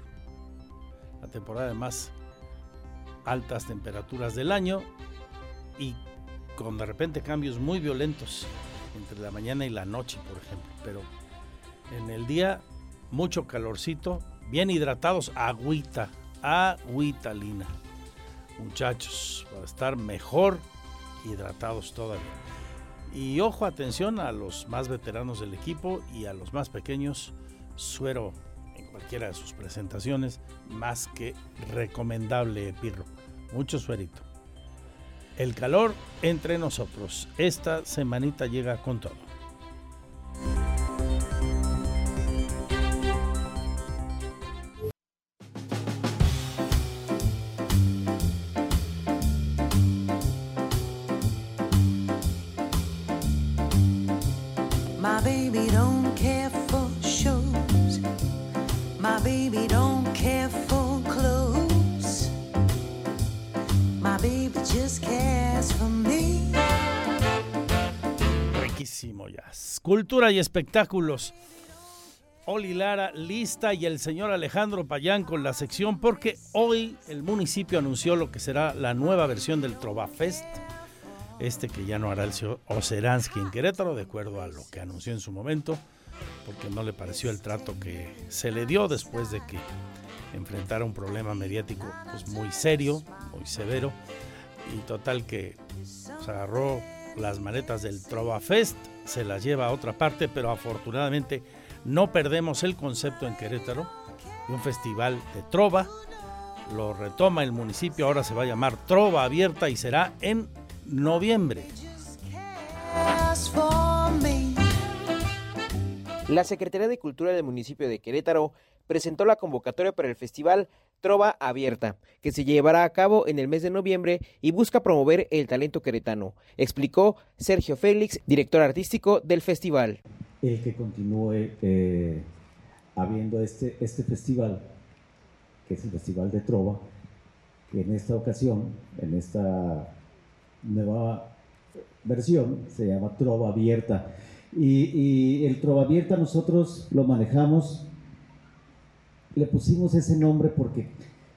la temporada de más altas temperaturas del año y con de repente cambios muy violentos entre la mañana y la noche, por ejemplo. Pero en el día mucho calorcito bien hidratados, agüita, agüita lina. Muchachos, para estar mejor hidratados todavía. Y ojo, atención a los más veteranos del equipo y a los más pequeños, suero en cualquiera de sus presentaciones, más que recomendable, Pirro. Mucho suerito. El calor entre nosotros. Esta semanita llega con todo. Cultura y espectáculos. Oli Lara lista y el señor Alejandro Payán con la sección porque hoy el municipio anunció lo que será la nueva versión del Trova Fest. Este que ya no hará el señor Oceransky en Querétaro, de acuerdo a lo que anunció en su momento, porque no le pareció el trato que se le dio después de que enfrentara un problema mediático pues, muy serio, muy severo, y total que se agarró las maletas del Trova Fest se las lleva a otra parte, pero afortunadamente no perdemos el concepto en Querétaro de un festival de trova. Lo retoma el municipio, ahora se va a llamar Trova Abierta y será en noviembre. La Secretaría de Cultura del municipio de Querétaro presentó la convocatoria para el festival Trova Abierta, que se llevará a cabo en el mes de noviembre y busca promover el talento queretano, explicó Sergio Félix, director artístico del festival. El que continúe eh, habiendo este, este festival, que es el Festival de Trova, que en esta ocasión, en esta nueva versión, se llama Trova Abierta. Y, y el Trova Abierta nosotros lo manejamos le pusimos ese nombre porque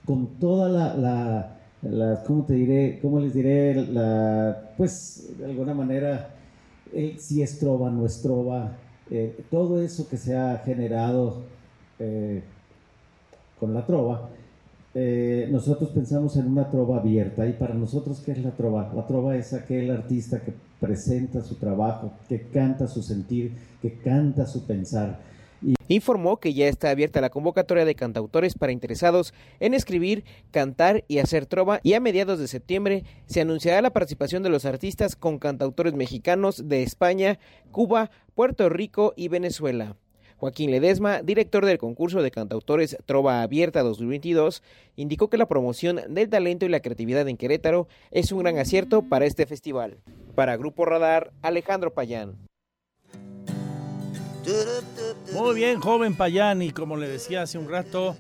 con toda la, la, ¿cómo te diré? ¿Cómo les diré? La, pues de alguna manera, si es trova, no es trova, eh, todo eso que se ha generado eh, con la trova, eh, nosotros pensamos en una trova abierta. ¿Y para nosotros qué es la trova? La trova es aquel artista que presenta su trabajo, que canta su sentir, que canta su pensar Informó que ya está abierta la convocatoria de cantautores para interesados en escribir, cantar y hacer trova y a mediados de septiembre se anunciará la participación de los artistas con cantautores mexicanos de España, Cuba, Puerto Rico y Venezuela. Joaquín Ledesma, director del concurso de cantautores Trova Abierta 2022, indicó que la promoción del talento y la creatividad en Querétaro es un gran acierto para este festival. Para Grupo Radar, Alejandro Payán. Muy bien, joven Payán, y como le decía hace un rato,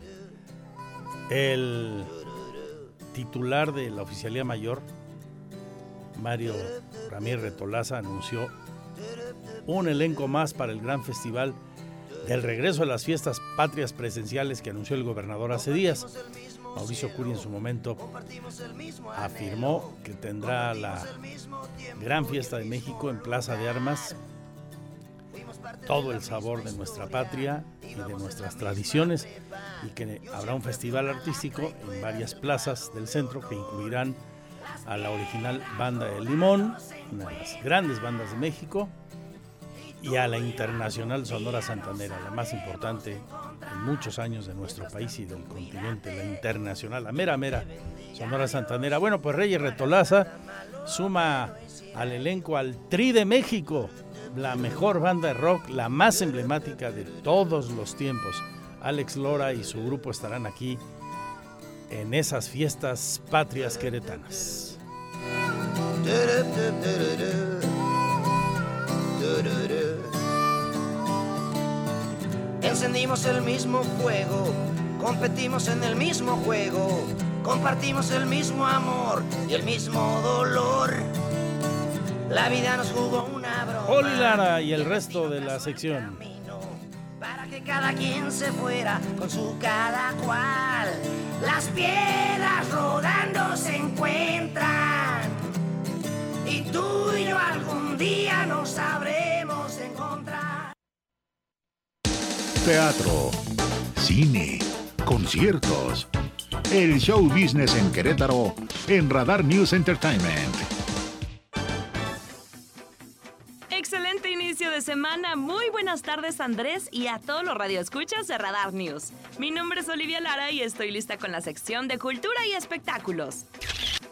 el titular de la Oficialía Mayor, Mario Ramírez Retolaza, anunció un elenco más para el gran festival del regreso a las fiestas patrias presenciales que anunció el gobernador hace días. Mauricio Curi en su momento afirmó que tendrá la gran fiesta de México en Plaza de Armas todo el sabor de nuestra patria y de nuestras tradiciones y que habrá un festival artístico en varias plazas del centro que incluirán a la original Banda del Limón, una de las grandes bandas de México, y a la Internacional Sonora Santanera, la más importante en muchos años de nuestro país y del continente, la internacional, la mera mera Sonora Santanera. Bueno, pues Reyes Retolaza suma al elenco al Tri de México, la mejor banda de rock, la más emblemática de todos los tiempos. Alex Lora y su grupo estarán aquí en esas fiestas patrias queretanas. Encendimos el mismo fuego, competimos en el mismo juego, compartimos el mismo amor y el mismo dolor. La vida nos jugó una broma. Oli Lara y el resto de la sección. Para que cada quien se fuera con su cada cual. Las piedras rodando se encuentran. Y tú y yo algún día nos sabremos encontrar. Teatro, cine, conciertos. El show business en Querétaro en Radar News Entertainment. De semana. Muy buenas tardes, Andrés, y a todos los radioescuchas de Radar News. Mi nombre es Olivia Lara y estoy lista con la sección de cultura y espectáculos.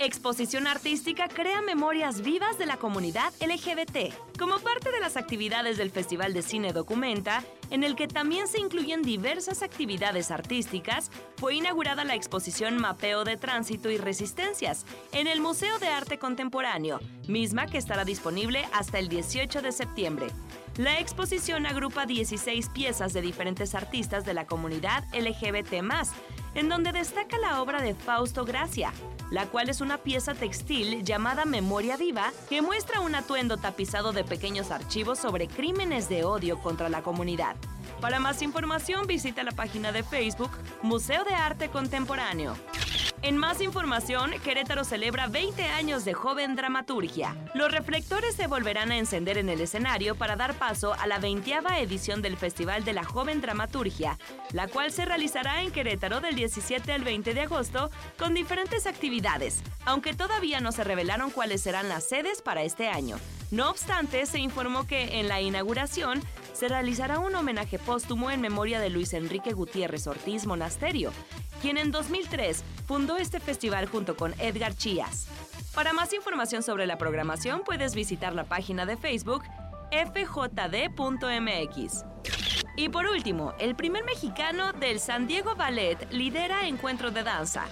Exposición artística crea memorias vivas de la comunidad LGBT. Como parte de las actividades del Festival de Cine Documenta, en el que también se incluyen diversas actividades artísticas, fue inaugurada la exposición Mapeo de Tránsito y Resistencias en el Museo de Arte Contemporáneo, misma que estará disponible hasta el 18 de septiembre. La exposición agrupa 16 piezas de diferentes artistas de la comunidad LGBT, en donde destaca la obra de Fausto Gracia, la cual es una pieza textil llamada Memoria Viva que muestra un atuendo tapizado de pequeños archivos sobre crímenes de odio contra la comunidad. Para más información visita la página de Facebook Museo de Arte Contemporáneo. En más información, Querétaro celebra 20 años de joven dramaturgia. Los reflectores se volverán a encender en el escenario para dar paso a la 20 edición del Festival de la Joven Dramaturgia, la cual se realizará en Querétaro del 17 al 20 de agosto con diferentes actividades, aunque todavía no se revelaron cuáles serán las sedes para este año. No obstante, se informó que en la inauguración se realizará un homenaje póstumo en memoria de Luis Enrique Gutiérrez Ortiz Monasterio, quien en 2003 fundó este festival junto con Edgar Chías. Para más información sobre la programación puedes visitar la página de Facebook fjd.mx. Y por último, el primer mexicano del San Diego Ballet lidera encuentro de danza.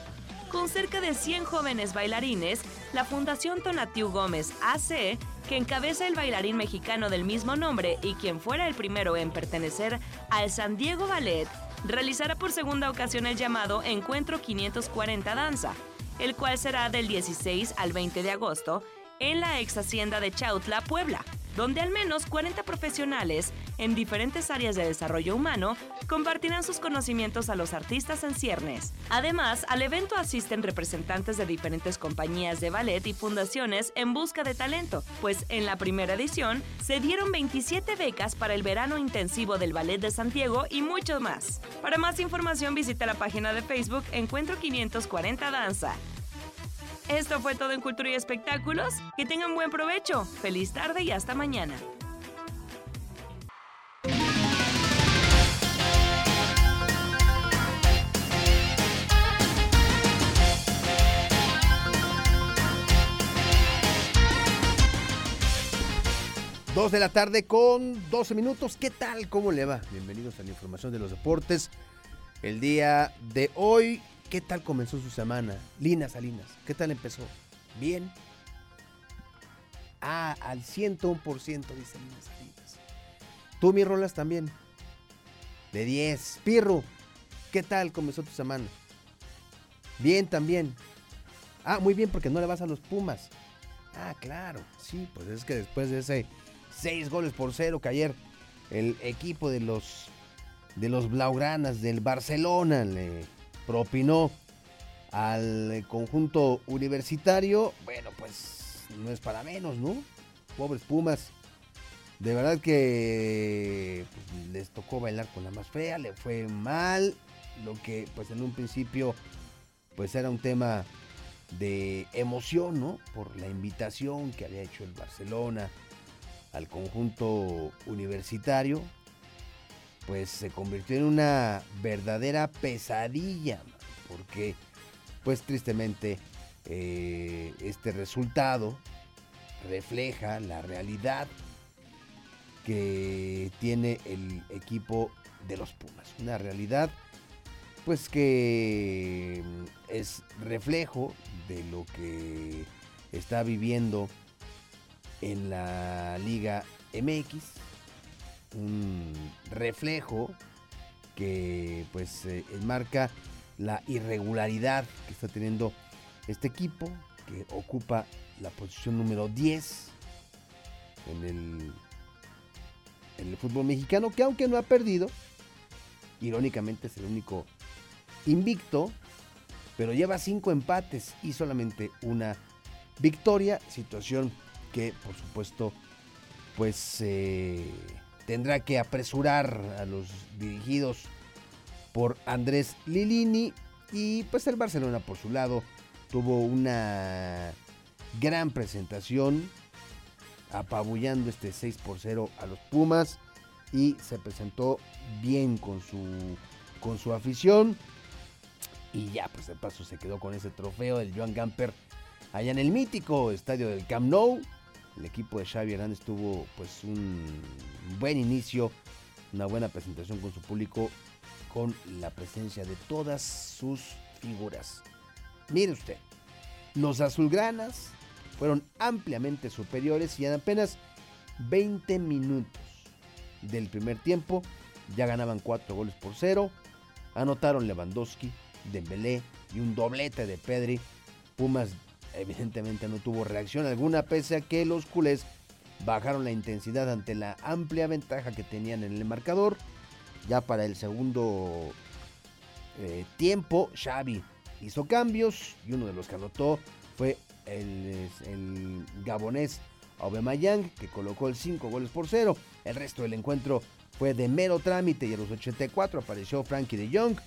Con cerca de 100 jóvenes bailarines, la Fundación Tonatiu Gómez AC, que encabeza el bailarín mexicano del mismo nombre y quien fuera el primero en pertenecer al San Diego Ballet, realizará por segunda ocasión el llamado Encuentro 540 Danza, el cual será del 16 al 20 de agosto en la ex hacienda de Chautla, Puebla donde al menos 40 profesionales en diferentes áreas de desarrollo humano compartirán sus conocimientos a los artistas en ciernes. Además, al evento asisten representantes de diferentes compañías de ballet y fundaciones en busca de talento, pues en la primera edición se dieron 27 becas para el verano intensivo del Ballet de Santiago y mucho más. Para más información visita la página de Facebook Encuentro 540 Danza. Esto fue todo en Cultura y Espectáculos. Que tengan buen provecho. Feliz tarde y hasta mañana. 2 de la tarde con 12 minutos. ¿Qué tal? ¿Cómo le va? Bienvenidos a la información de los deportes. El día de hoy, ¿qué tal comenzó su semana? Lina Salinas, ¿qué tal empezó? ¿Bien? Ah, al 101% dice Lina Salinas. Tú, mi Rolas, también. De 10. Pirro, ¿qué tal comenzó tu semana? Bien también. Ah, muy bien porque no le vas a los Pumas. Ah, claro, sí, pues es que después de ese 6 goles por cero que ayer el equipo de los de los Blaugranas del Barcelona le propinó al conjunto universitario, bueno, pues no es para menos, ¿no? Pobres Pumas. De verdad que pues, les tocó bailar con la más fea, le fue mal, lo que pues en un principio pues era un tema de emoción, ¿no? Por la invitación que había hecho el Barcelona al conjunto universitario, pues se convirtió en una verdadera pesadilla, porque pues tristemente eh, este resultado refleja la realidad que tiene el equipo de los Pumas, una realidad pues que es reflejo de lo que está viviendo en la Liga MX, un reflejo que pues eh, enmarca la irregularidad que está teniendo este equipo que ocupa la posición número 10 en el, en el fútbol mexicano que aunque no ha perdido, irónicamente es el único invicto, pero lleva cinco empates y solamente una victoria, situación que por supuesto pues eh, tendrá que apresurar a los dirigidos por Andrés Lilini y pues el Barcelona por su lado tuvo una gran presentación apabullando este 6 por 0 a los Pumas y se presentó bien con su con su afición y ya pues de paso se quedó con ese trofeo del Joan Gamper allá en el mítico estadio del Camp Nou. El equipo de Xavi Hernández tuvo pues un buen inicio, una buena presentación con su público, con la presencia de todas sus figuras. Mire usted, los azulgranas fueron ampliamente superiores y en apenas 20 minutos del primer tiempo ya ganaban 4 goles por 0. Anotaron Lewandowski, Dembélé y un doblete de Pedri. Pumas evidentemente no tuvo reacción alguna pese a que los culés bajaron la intensidad ante la amplia ventaja que tenían en el marcador. Ya para el segundo eh, tiempo, Xavi hizo cambios y uno de los que anotó fue el, el gabonés Aubameyang que colocó el 5 goles por 0. El resto del encuentro fue de mero trámite y a los 84 apareció Frankie de Jong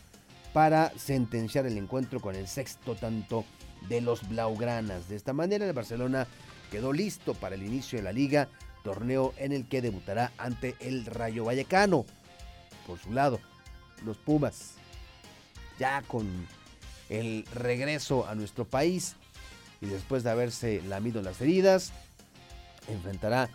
para sentenciar el encuentro con el sexto tanto de los Blaugranas. De esta manera el Barcelona quedó listo para el inicio de la liga, torneo en el que debutará ante el Rayo Vallecano. Por su lado, los Pumas, ya con el regreso a nuestro país y después de haberse lamido las heridas, enfrentará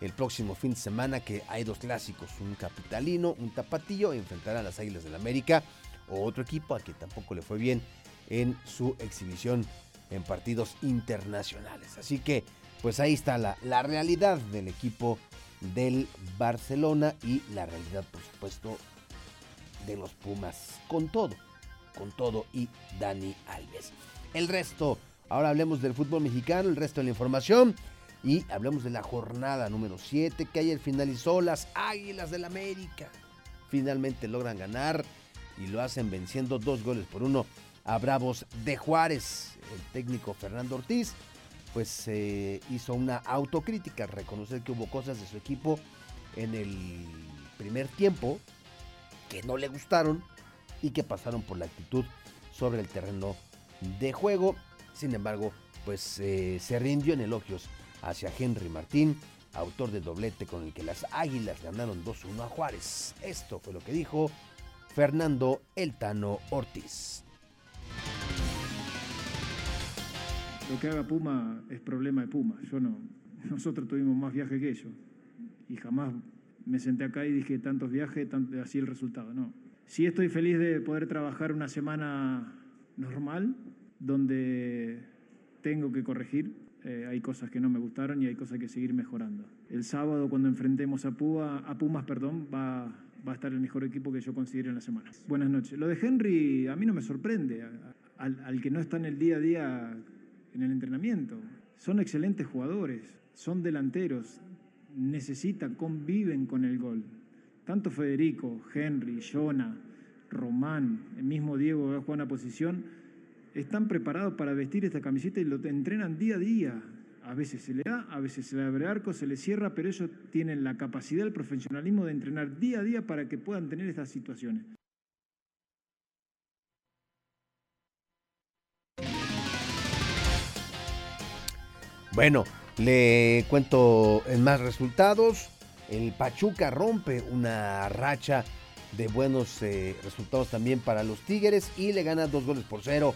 el próximo fin de semana que hay dos clásicos, un capitalino, un tapatillo, enfrentará a las Águilas del América o otro equipo a que tampoco le fue bien en su exhibición en partidos internacionales. Así que, pues ahí está la, la realidad del equipo del Barcelona y la realidad, por supuesto, de los Pumas. Con todo, con todo y Dani Alves. El resto, ahora hablemos del fútbol mexicano, el resto de la información. Y hablemos de la jornada número 7 que ayer finalizó las Águilas del América. Finalmente logran ganar y lo hacen venciendo dos goles por uno a Bravos de Juárez. El técnico Fernando Ortiz pues eh, hizo una autocrítica, reconocer que hubo cosas de su equipo en el primer tiempo que no le gustaron y que pasaron por la actitud sobre el terreno de juego. Sin embargo, pues eh, se rindió en elogios hacia Henry Martín, autor del doblete con el que las Águilas ganaron 2-1 a Juárez. Esto fue lo que dijo Fernando Eltano Ortiz. Lo que haga Puma es problema de Puma. Yo no. Nosotros tuvimos más viaje que ellos. y jamás me senté acá y dije tantos viajes, así el resultado. No. Sí estoy feliz de poder trabajar una semana normal, donde tengo que corregir. Eh, hay cosas que no me gustaron y hay cosas que seguir mejorando. El sábado, cuando enfrentemos a, a Pumas, perdón, va, va a estar el mejor equipo que yo considero en la semana. Buenas noches. Lo de Henry a mí no me sorprende, al, al que no está en el día a día en el entrenamiento. Son excelentes jugadores, son delanteros, necesitan, conviven con el gol. Tanto Federico, Henry, Jonah, Román, el mismo Diego que juega una posición, están preparados para vestir esta camiseta y lo entrenan día a día. A veces se le da, a veces se le abre arco, se le cierra, pero ellos tienen la capacidad, el profesionalismo de entrenar día a día para que puedan tener estas situaciones. Bueno, le cuento en más resultados. El Pachuca rompe una racha de buenos eh, resultados también para los Tigres y le gana dos goles por cero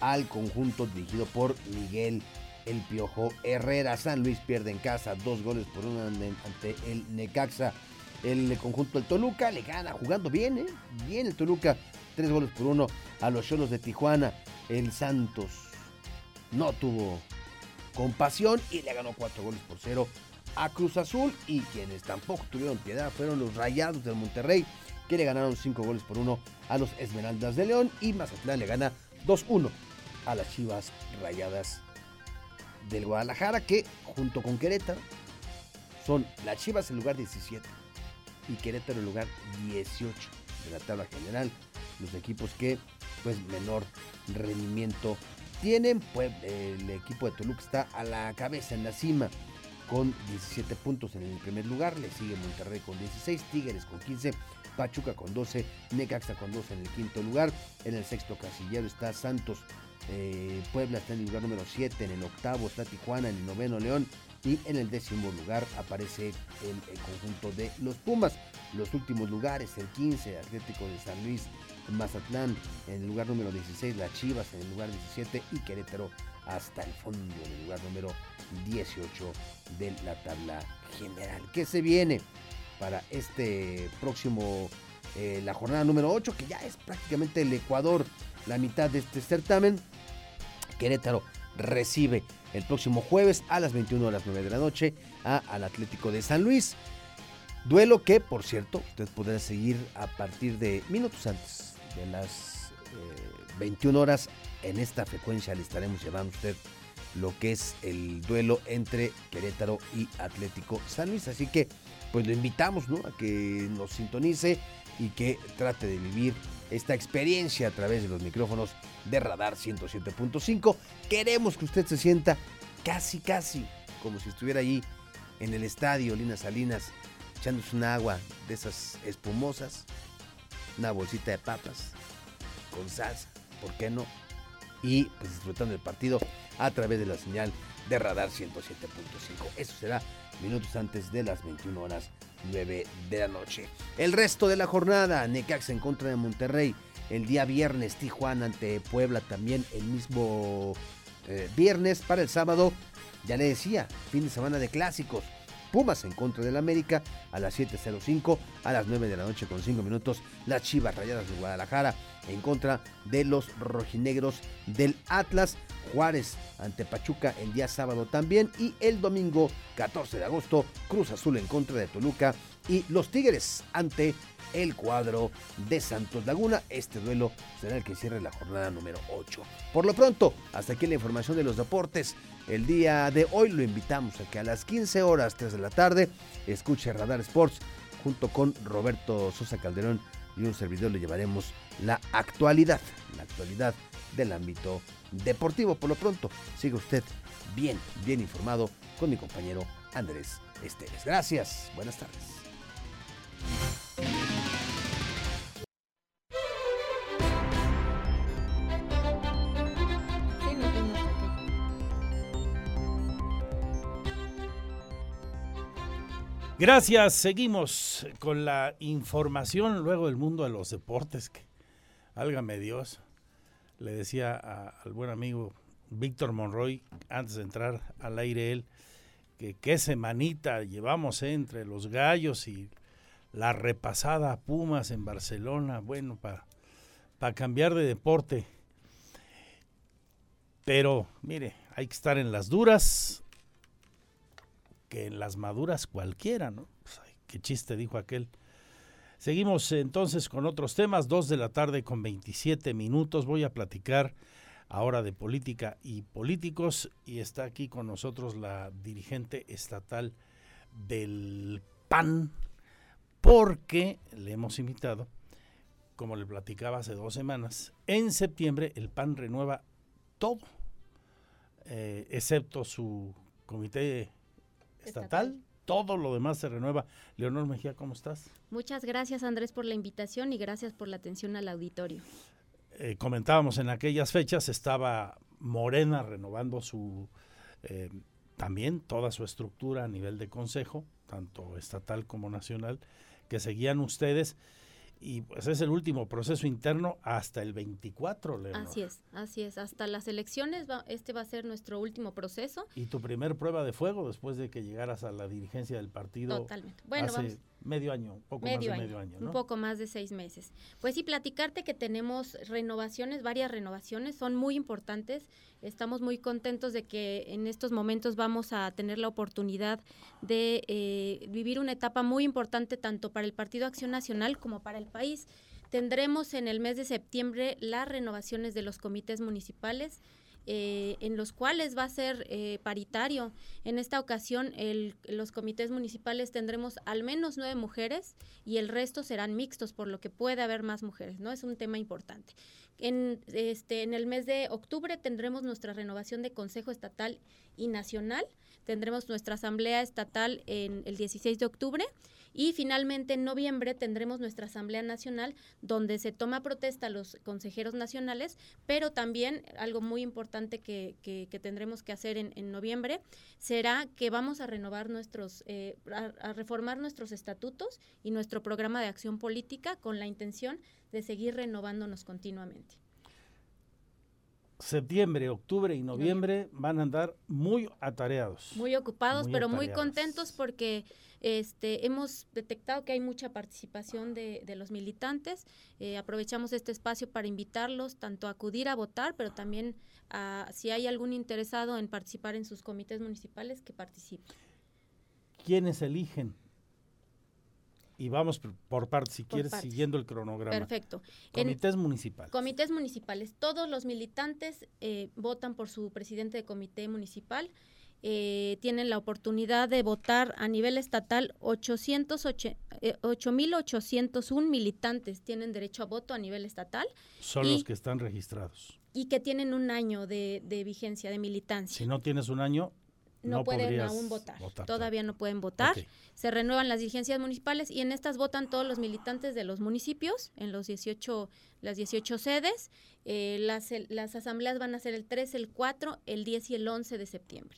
al conjunto dirigido por Miguel El Piojo Herrera. San Luis pierde en casa dos goles por uno ante el Necaxa. El conjunto del Toluca le gana jugando bien, ¿eh? bien el Toluca. Tres goles por uno a los Cholos de Tijuana. El Santos no tuvo compasión y le ganó cuatro goles por cero a Cruz Azul. Y quienes tampoco tuvieron piedad fueron los Rayados del Monterrey, que le ganaron cinco goles por uno a los Esmeraldas de León. Y Mazatlán le gana 2-1 a las Chivas Rayadas del Guadalajara, que junto con Querétaro son las Chivas en lugar 17 y Querétaro en lugar 18 de la tabla general. Los equipos que pues menor rendimiento tienen. Pues el equipo de Toluca está a la cabeza en la cima con 17 puntos en el primer lugar. Le sigue Monterrey con 16, Tigres con 15, Pachuca con 12, Necaxa con 12 en el quinto lugar. En el sexto casillero está Santos. Eh, Puebla está en el lugar número 7, en el octavo está Tijuana, en el noveno León y en el décimo lugar aparece el, el, conjunto de los Pumas. Los últimos lugares, el 15, Atlético de San Luis, Mazatlán en el lugar número 16, las Chivas en el lugar 17 y Querétaro hasta el fondo en el lugar número 18 de la tabla general. ¿Qué se viene para este próximo, eh, la jornada número 8, que ya es prácticamente el Ecuador, la mitad de este certamen? Querétaro recibe el próximo jueves a las 21 horas 9 de la noche al Atlético de San Luis. Duelo que, por cierto, usted podrá seguir a partir de minutos antes de las 21 eh, horas. En esta frecuencia le estaremos llevando a usted lo que es el duelo entre Querétaro y Atlético San Luis. Así que, pues lo invitamos ¿no? a que nos sintonice y que trate de vivir esta experiencia a través de los micrófonos de Radar 107.5. Queremos que usted se sienta casi, casi como si estuviera allí en el estadio Linas Salinas, echándose un agua de esas espumosas, una bolsita de papas con salsa, ¿por qué no? Y pues disfrutando el partido a través de la señal de Radar 107.5. Eso será minutos antes de las 21 horas 9 de la noche. El resto de la jornada, Necaxa en contra de Monterrey. El día viernes, Tijuana ante Puebla también el mismo eh, viernes. Para el sábado, ya le decía, fin de semana de clásicos. Pumas en contra del América a las 7.05, a las 9 de la noche con 5 minutos, las Chivas Rayadas de Guadalajara en contra de los rojinegros del Atlas. Juárez ante Pachuca el día sábado también y el domingo 14 de agosto Cruz Azul en contra de Toluca y los Tigres ante el cuadro de Santos Laguna. Este duelo será el que cierre la jornada número 8. Por lo pronto, hasta aquí la información de los deportes. El día de hoy lo invitamos a que a las 15 horas 3 de la tarde escuche Radar Sports junto con Roberto Sosa Calderón y un servidor le llevaremos la actualidad, la actualidad del ámbito deportivo. Por lo pronto, siga usted bien, bien informado con mi compañero Andrés Esteves. Gracias, buenas tardes. Gracias, seguimos con la información luego del mundo de los deportes. Que, álgame Dios, le decía al buen amigo Víctor Monroy, antes de entrar al aire él, que qué semanita llevamos entre los gallos y la repasada Pumas en Barcelona, bueno, para para cambiar de deporte. Pero, mire, hay que estar en las duras, que en las maduras cualquiera, ¿no? Pues, qué chiste dijo aquel. Seguimos entonces con otros temas, dos de la tarde con 27 minutos. Voy a platicar ahora de política y políticos y está aquí con nosotros la dirigente estatal del PAN porque le hemos invitado, como le platicaba hace dos semanas, en septiembre el PAN renueva todo, eh, excepto su comité estatal, todo lo demás se renueva. Leonor Mejía, ¿cómo estás? Muchas gracias Andrés por la invitación y gracias por la atención al auditorio. Eh, comentábamos en aquellas fechas, estaba Morena renovando su eh, también toda su estructura a nivel de consejo, tanto estatal como nacional, que seguían ustedes y pues es el último proceso interno hasta el 24, Leonor. Así es, así es. Hasta las elecciones, este va a ser nuestro último proceso. ¿Y tu primer prueba de fuego después de que llegaras a la dirigencia del partido? Totalmente. Bueno, hace medio año, poco medio más de medio año, Un poco más de seis meses. Pues sí, platicarte que tenemos renovaciones, varias renovaciones, son muy importantes. Estamos muy contentos de que en estos momentos vamos a tener la oportunidad de eh, vivir una etapa muy importante tanto para el Partido Acción Nacional como para el país. Tendremos en el mes de septiembre las renovaciones de los comités municipales. Eh, en los cuales va a ser eh, paritario. En esta ocasión, el, los comités municipales tendremos al menos nueve mujeres y el resto serán mixtos, por lo que puede haber más mujeres, ¿no? Es un tema importante. En, este, en el mes de octubre tendremos nuestra renovación de Consejo Estatal y Nacional. Tendremos nuestra Asamblea Estatal en el 16 de octubre y finalmente en noviembre tendremos nuestra Asamblea Nacional donde se toma protesta a los consejeros nacionales, pero también algo muy importante que, que, tendremos que hacer en, en, noviembre será que vamos a renovar nuestros, eh, a, a reformar nuestros estatutos y nuestro programa de acción política con la intención de seguir renovándonos continuamente. Septiembre, octubre y noviembre van a andar muy atareados. Muy ocupados, pero muy contentos porque este, hemos detectado que hay mucha participación de, de los militantes. Eh, aprovechamos este espacio para invitarlos tanto a acudir a votar, pero también a, si hay algún interesado en participar en sus comités municipales, que participe. ¿Quiénes eligen? Y vamos por partes, si por quieres, partes. siguiendo el cronograma. Perfecto. Comités en, municipales. Comités municipales. Todos los militantes eh, votan por su presidente de comité municipal. Eh, tienen la oportunidad de votar a nivel estatal 8.801 eh, militantes tienen derecho a voto a nivel estatal. Son y, los que están registrados. Y que tienen un año de, de vigencia, de militancia. Si no tienes un año, no, no pueden aún votar. votar. Todavía no pueden votar. Okay. Se renuevan las dirigencias municipales y en estas votan todos los militantes de los municipios en los 18, las 18 sedes. Eh, las, las asambleas van a ser el 3, el 4, el 10 y el 11 de septiembre.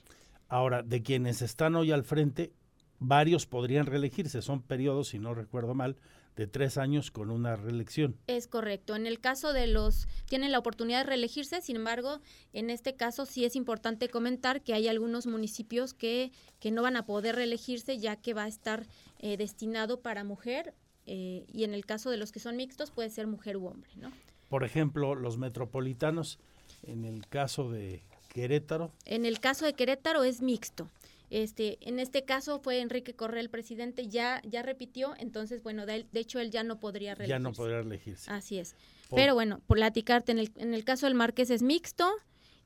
Ahora, de quienes están hoy al frente, varios podrían reelegirse. Son periodos, si no recuerdo mal, de tres años con una reelección. Es correcto. En el caso de los, tienen la oportunidad de reelegirse, sin embargo, en este caso sí es importante comentar que hay algunos municipios que, que no van a poder reelegirse ya que va a estar eh, destinado para mujer eh, y en el caso de los que son mixtos puede ser mujer u hombre, ¿no? Por ejemplo, los metropolitanos, en el caso de Querétaro. En el caso de Querétaro es mixto. Este, en este caso fue Enrique Correa el presidente, ya, ya repitió, entonces, bueno, de, de hecho él ya no podría reelegirse. Ya no podría elegirse. Así es. Por... Pero bueno, por platicarte, en el, en el caso del Marqués es mixto,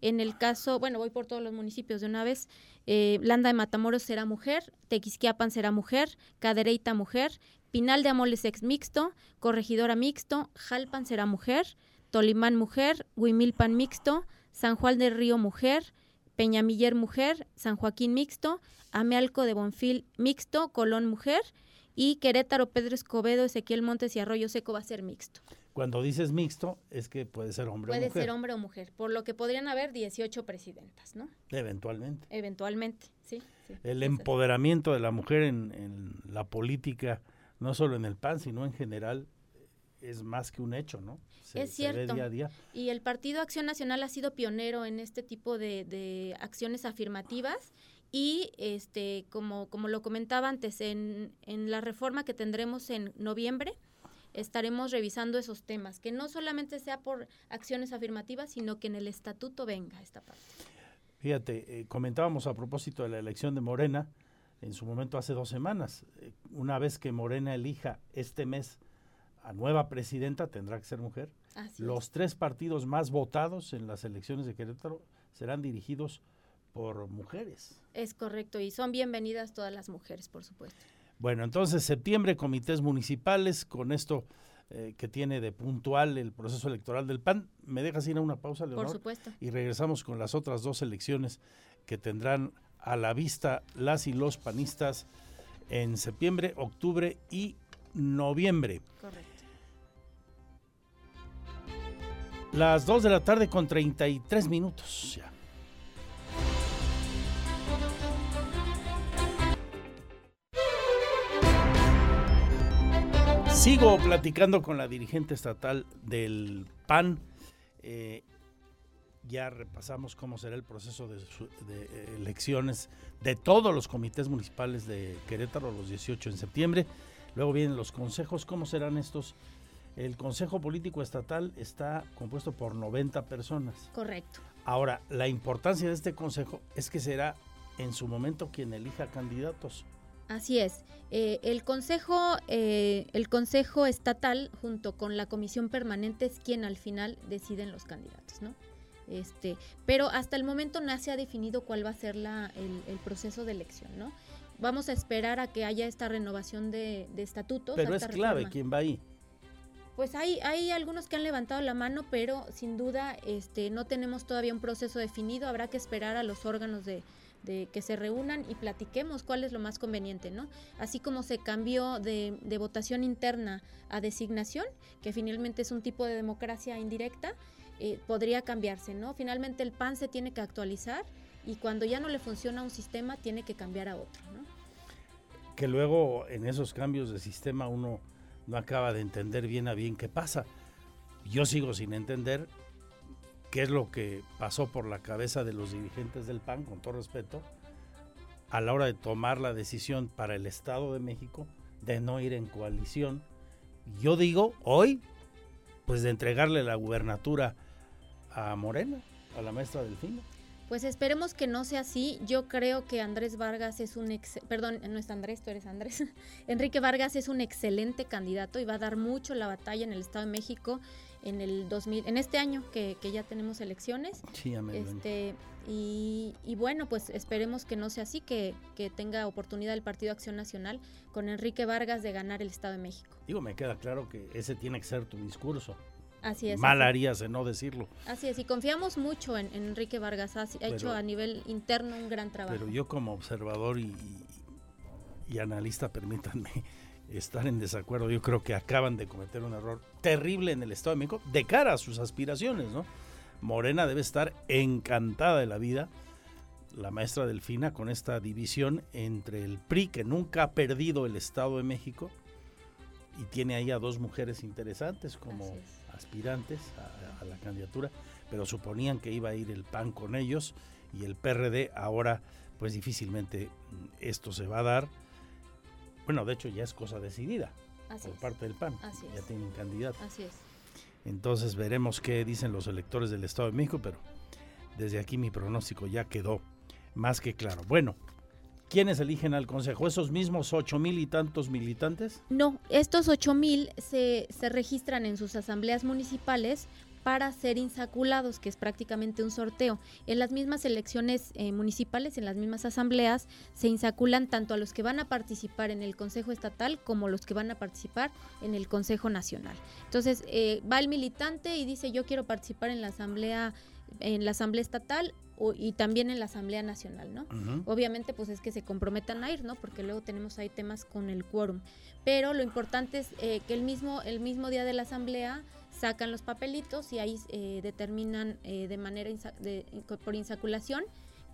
en el caso, bueno, voy por todos los municipios de una vez, eh, Landa de Matamoros será mujer, Tequisquiapan será mujer, Cadereyta mujer, Pinal de Amoles ex mixto, Corregidora mixto, Jalpan será mujer, Tolimán mujer, Huimilpan mixto, San Juan del Río mujer, Peñamiller Mujer, San Joaquín Mixto, Amealco de Bonfil Mixto, Colón Mujer y Querétaro, Pedro Escobedo, Ezequiel Montes y Arroyo Seco va a ser mixto. Cuando dices mixto, es que puede ser hombre puede o mujer. Puede ser hombre o mujer, por lo que podrían haber 18 presidentas, ¿no? Eventualmente. Eventualmente, sí. sí El empoderamiento de la mujer en, en la política, no solo en el PAN, sino en general, es más que un hecho, ¿no? Se, es cierto. Día a día. Y el Partido Acción Nacional ha sido pionero en este tipo de, de acciones afirmativas y este como, como lo comentaba antes, en, en la reforma que tendremos en noviembre, estaremos revisando esos temas, que no solamente sea por acciones afirmativas, sino que en el estatuto venga esta parte. Fíjate, eh, comentábamos a propósito de la elección de Morena, en su momento hace dos semanas, eh, una vez que Morena elija este mes a nueva presidenta, tendrá que ser mujer, los tres partidos más votados en las elecciones de Querétaro serán dirigidos por mujeres. Es correcto, y son bienvenidas todas las mujeres, por supuesto. Bueno, entonces septiembre, comités municipales, con esto eh, que tiene de puntual el proceso electoral del PAN. ¿Me dejas ir a una pausa, Leonor? Por supuesto. Y regresamos con las otras dos elecciones que tendrán a la vista las y los panistas en septiembre, octubre y noviembre. Correcto. Las 2 de la tarde con 33 minutos. Ya. Sigo platicando con la dirigente estatal del PAN. Eh, ya repasamos cómo será el proceso de, de, elecciones de todos los comités municipales de Querétaro los 18 de septiembre. Luego vienen los consejos. ¿Cómo serán estos? El Consejo Político Estatal está compuesto por 90 personas. Correcto. Ahora, la importancia de este consejo es que será en su momento quien elija candidatos. Así es. Eh, el consejo, eh, el consejo estatal junto con la comisión permanente es quien al final deciden los candidatos, ¿no? Este, pero hasta el momento no se ha definido cuál va a ser la, el, proceso de elección, ¿no? Vamos a esperar a que haya esta renovación de, estatutos. Pero es clave quién va ahí. Pues hay, hay algunos que han levantado la mano, pero sin duda este, no tenemos todavía un proceso definido. Habrá que esperar a los órganos de, que se reúnan y platiquemos cuál es lo más conveniente, ¿no? Así como se cambió de, de, votación interna a designación, que finalmente es un tipo de democracia indirecta, eh, podría cambiarse, ¿no? Finalmente el PAN se tiene que actualizar y cuando ya no le funciona un sistema tiene que cambiar a otro, ¿no? Que luego en esos cambios de sistema uno no acaba de entender bien a bien qué pasa. Yo sigo sin entender qué es lo que pasó por la cabeza de los dirigentes del PAN, con todo respeto, a la hora de tomar la decisión para el Estado de México de no ir en coalición. Yo digo, hoy, pues de entregarle la gubernatura a Morena, a la maestra Delfina. Pues esperemos que no sea así. Yo creo que Andrés Vargas es un ex, perdón, no es Andrés, tú eres Andrés. [laughs] Enrique Vargas es un excelente candidato y va a dar mucho la batalla en el Estado de México en el 2000, en este año que, ya tenemos elecciones. Sí, este, y, y, bueno, pues esperemos que no sea así, que, que tenga oportunidad el Partido Acción Nacional con Enrique Vargas de ganar el Estado de México. Digo, me queda claro que ese tiene que ser tu discurso. Así es. Mal harías de no decirlo. Así es, y confiamos mucho en, Enrique Vargas, ha, hecho a nivel interno un gran trabajo. Pero yo como observador y, y analista, permítanme, [laughs] estar en desacuerdo. Yo creo que acaban de cometer un error terrible en el Estado de México de cara a sus aspiraciones, ¿no? Morena debe estar encantada de la vida, la maestra Delfina, con esta división entre el PRI, que nunca ha perdido el Estado de México, y tiene ahí a dos mujeres interesantes como aspirantes a, a la candidatura, pero suponían que iba a ir el PAN con ellos y el PRD ahora pues difícilmente esto se va a dar bueno, de hecho ya es cosa decidida por parte del PAN. ya tienen candidato. Así es. Entonces veremos qué dicen los electores del Estado de México, pero desde aquí mi pronóstico ya quedó más que claro. Bueno, ¿quiénes eligen al Consejo? ¿Esos mismos ocho mil y tantos militantes? No, estos ocho mil se, se registran en sus asambleas municipales para ser insaculados, que es prácticamente un sorteo. En las mismas elecciones eh, municipales, en las mismas asambleas, se insaculan tanto a los que van a participar en el Consejo Estatal como los que van a participar en el Consejo Nacional. Entonces, eh, va el militante y dice, yo quiero participar en la asamblea, en la asamblea estatal y también en la Asamblea Nacional, ¿no? Obviamente, pues es que se comprometan a ir, ¿no? Porque luego tenemos ahí temas con el quórum. Pero lo importante es eh, que el mismo, el mismo día de la Asamblea sacan los papelitos y ahí eh, determinan eh, de manera por insaculación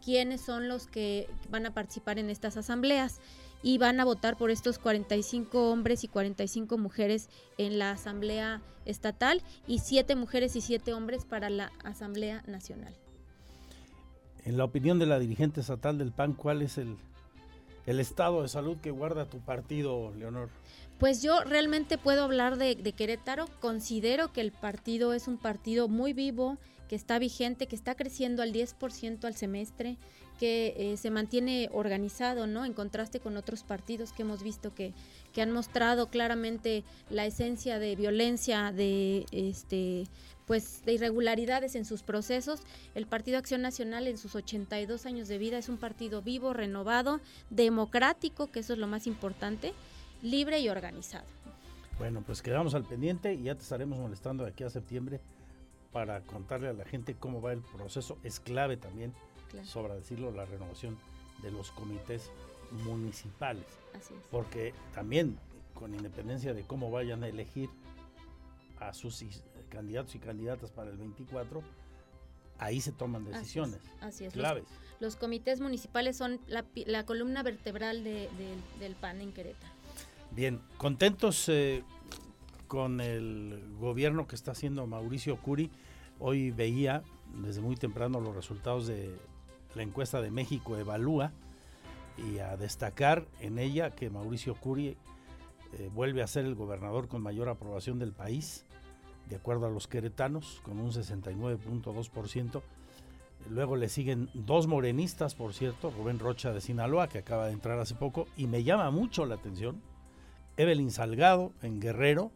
quiénes son los que van a participar en estas asambleas y van a votar por estos 45 hombres y 45 mujeres en la asamblea estatal y 7 mujeres y 7 hombres para la asamblea nacional. en la opinión de la dirigente estatal del PAN, ¿cuál es el, el estado de salud que guarda tu partido, Leonor? Pues yo realmente puedo hablar de, de, Querétaro. Considero que el partido es un partido muy vivo, que está vigente, que está creciendo al 10% al semestre, que eh, se mantiene organizado, ¿no? En contraste con otros partidos que hemos visto que, que han mostrado claramente la esencia de violencia, de este pues de irregularidades en sus procesos. El Partido Acción Nacional en sus 82 años de vida es un partido vivo, renovado, democrático, que eso es lo más importante, libre y organizado. Bueno, pues quedamos al pendiente y ya te estaremos molestando de aquí a septiembre para contarle a la gente cómo va el proceso. Es clave también, sobra decirlo, la renovación de los comités municipales. Así es. Porque también, con independencia de cómo vayan a elegir a sus candidatos y candidatas para el 24, ahí se toman decisiones así es, claves. Los, los, comités municipales son la, la columna vertebral de, de, del PAN en Querétaro. Bien, contentos eh, con el gobierno que está haciendo Mauricio Curi. Hoy veía desde muy temprano los resultados de la encuesta de México Evalúa y a destacar en ella que Mauricio Curi eh, vuelve a ser el gobernador con mayor aprobación del país de acuerdo a los queretanos, con un 69.2%. Luego le siguen dos morenistas, por cierto, Rubén Rocha de Sinaloa, que acaba de entrar hace poco, y me llama mucho la atención, Evelyn Salgado en Guerrero,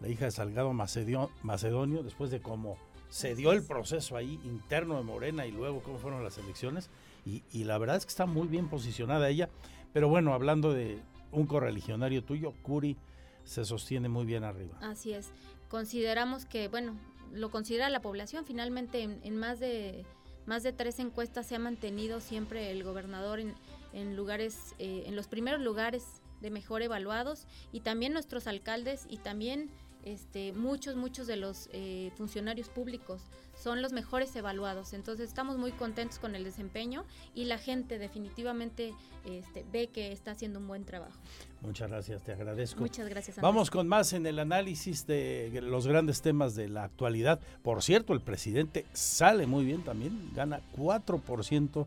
la hija de Salgado Macedonio, después de cómo se dio el proceso ahí interno de Morena y luego cómo fueron las elecciones, y, la verdad es que está muy bien posicionada ella, pero bueno, hablando de un correligionario tuyo, Curi, se sostiene muy bien arriba. Así es consideramos que, bueno, lo considera la población, finalmente en, más de más de tres encuestas se ha mantenido siempre el gobernador en, en lugares, eh, en los primeros lugares de mejor evaluados y también nuestros alcaldes y también este, muchos, muchos de los eh, funcionarios públicos son los mejores evaluados. Entonces estamos muy contentos con el desempeño y la gente definitivamente este, ve que está haciendo un buen trabajo. Muchas gracias, te agradezco. Muchas gracias. Andrés. Vamos con más en el análisis de los grandes temas de la actualidad. Por cierto, el presidente sale muy bien también, gana 4%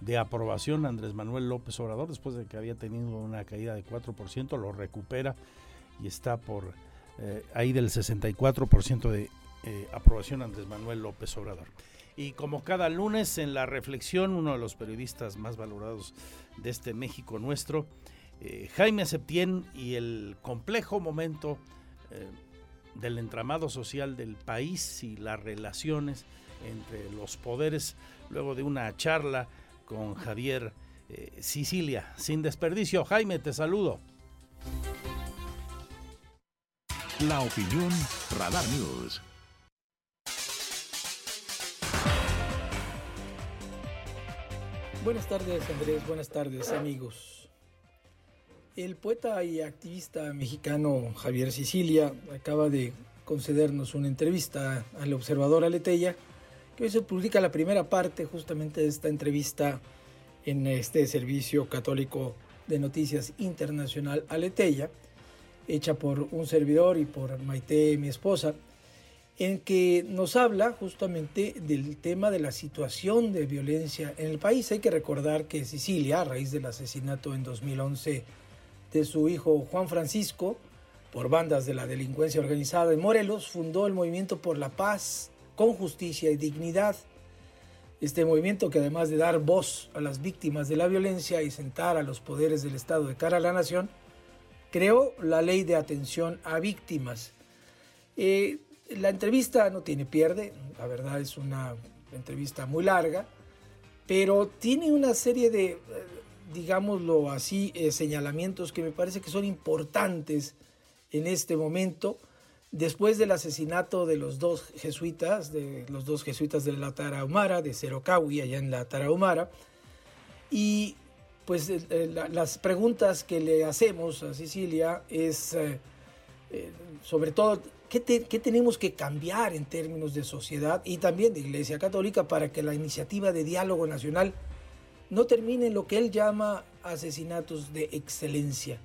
de aprobación Andrés Manuel López Obrador, después de que había tenido una caída de 4%, lo recupera y está por eh, ahí del 64% de eh, aprobación Andrés Manuel López Obrador. Y como cada lunes en la reflexión, uno de los periodistas más valorados de este México nuestro, eh, Jaime Septién y el complejo momento del entramado social del país y las relaciones entre los poderes, luego de una charla con Javier Sicilia. Sin desperdicio, Jaime, te saludo. La opinión Radar News. Buenas tardes Andrés, buenas tardes amigos. El poeta y activista mexicano Javier Sicilia acaba de concedernos una entrevista al observador Aleteya, que hoy se publica la primera parte justamente de esta entrevista en este servicio católico de noticias internacional Aleteya hecha por un servidor y por Maite, mi esposa, en que nos habla justamente del tema de la situación de violencia en el país. Hay que recordar que Sicilia, a raíz del asesinato en 2011 de su hijo Juan Francisco, por bandas de la delincuencia organizada en Morelos, fundó el Movimiento por la Paz con Justicia y Dignidad. Este movimiento que además de dar voz a las víctimas de la violencia y sentar a los poderes del Estado de cara a la nación, creó la ley de atención a víctimas. Eh, la entrevista no tiene pierde, la verdad es una entrevista muy larga, pero tiene una serie de, eh, digámoslo así, eh, señalamientos que me parece que son importantes en este momento, después del asesinato de los dos jesuitas, de los dos jesuitas de la Tarahumara, de Cerocahui, allá en la Tarahumara, y pues eh, eh, las preguntas que le hacemos a Sicilia es eh, sobre todo ¿qué, tenemos que cambiar en términos de sociedad y también de Iglesia Católica para que la iniciativa de diálogo nacional no termine en lo que él llama asesinatos de excelencia.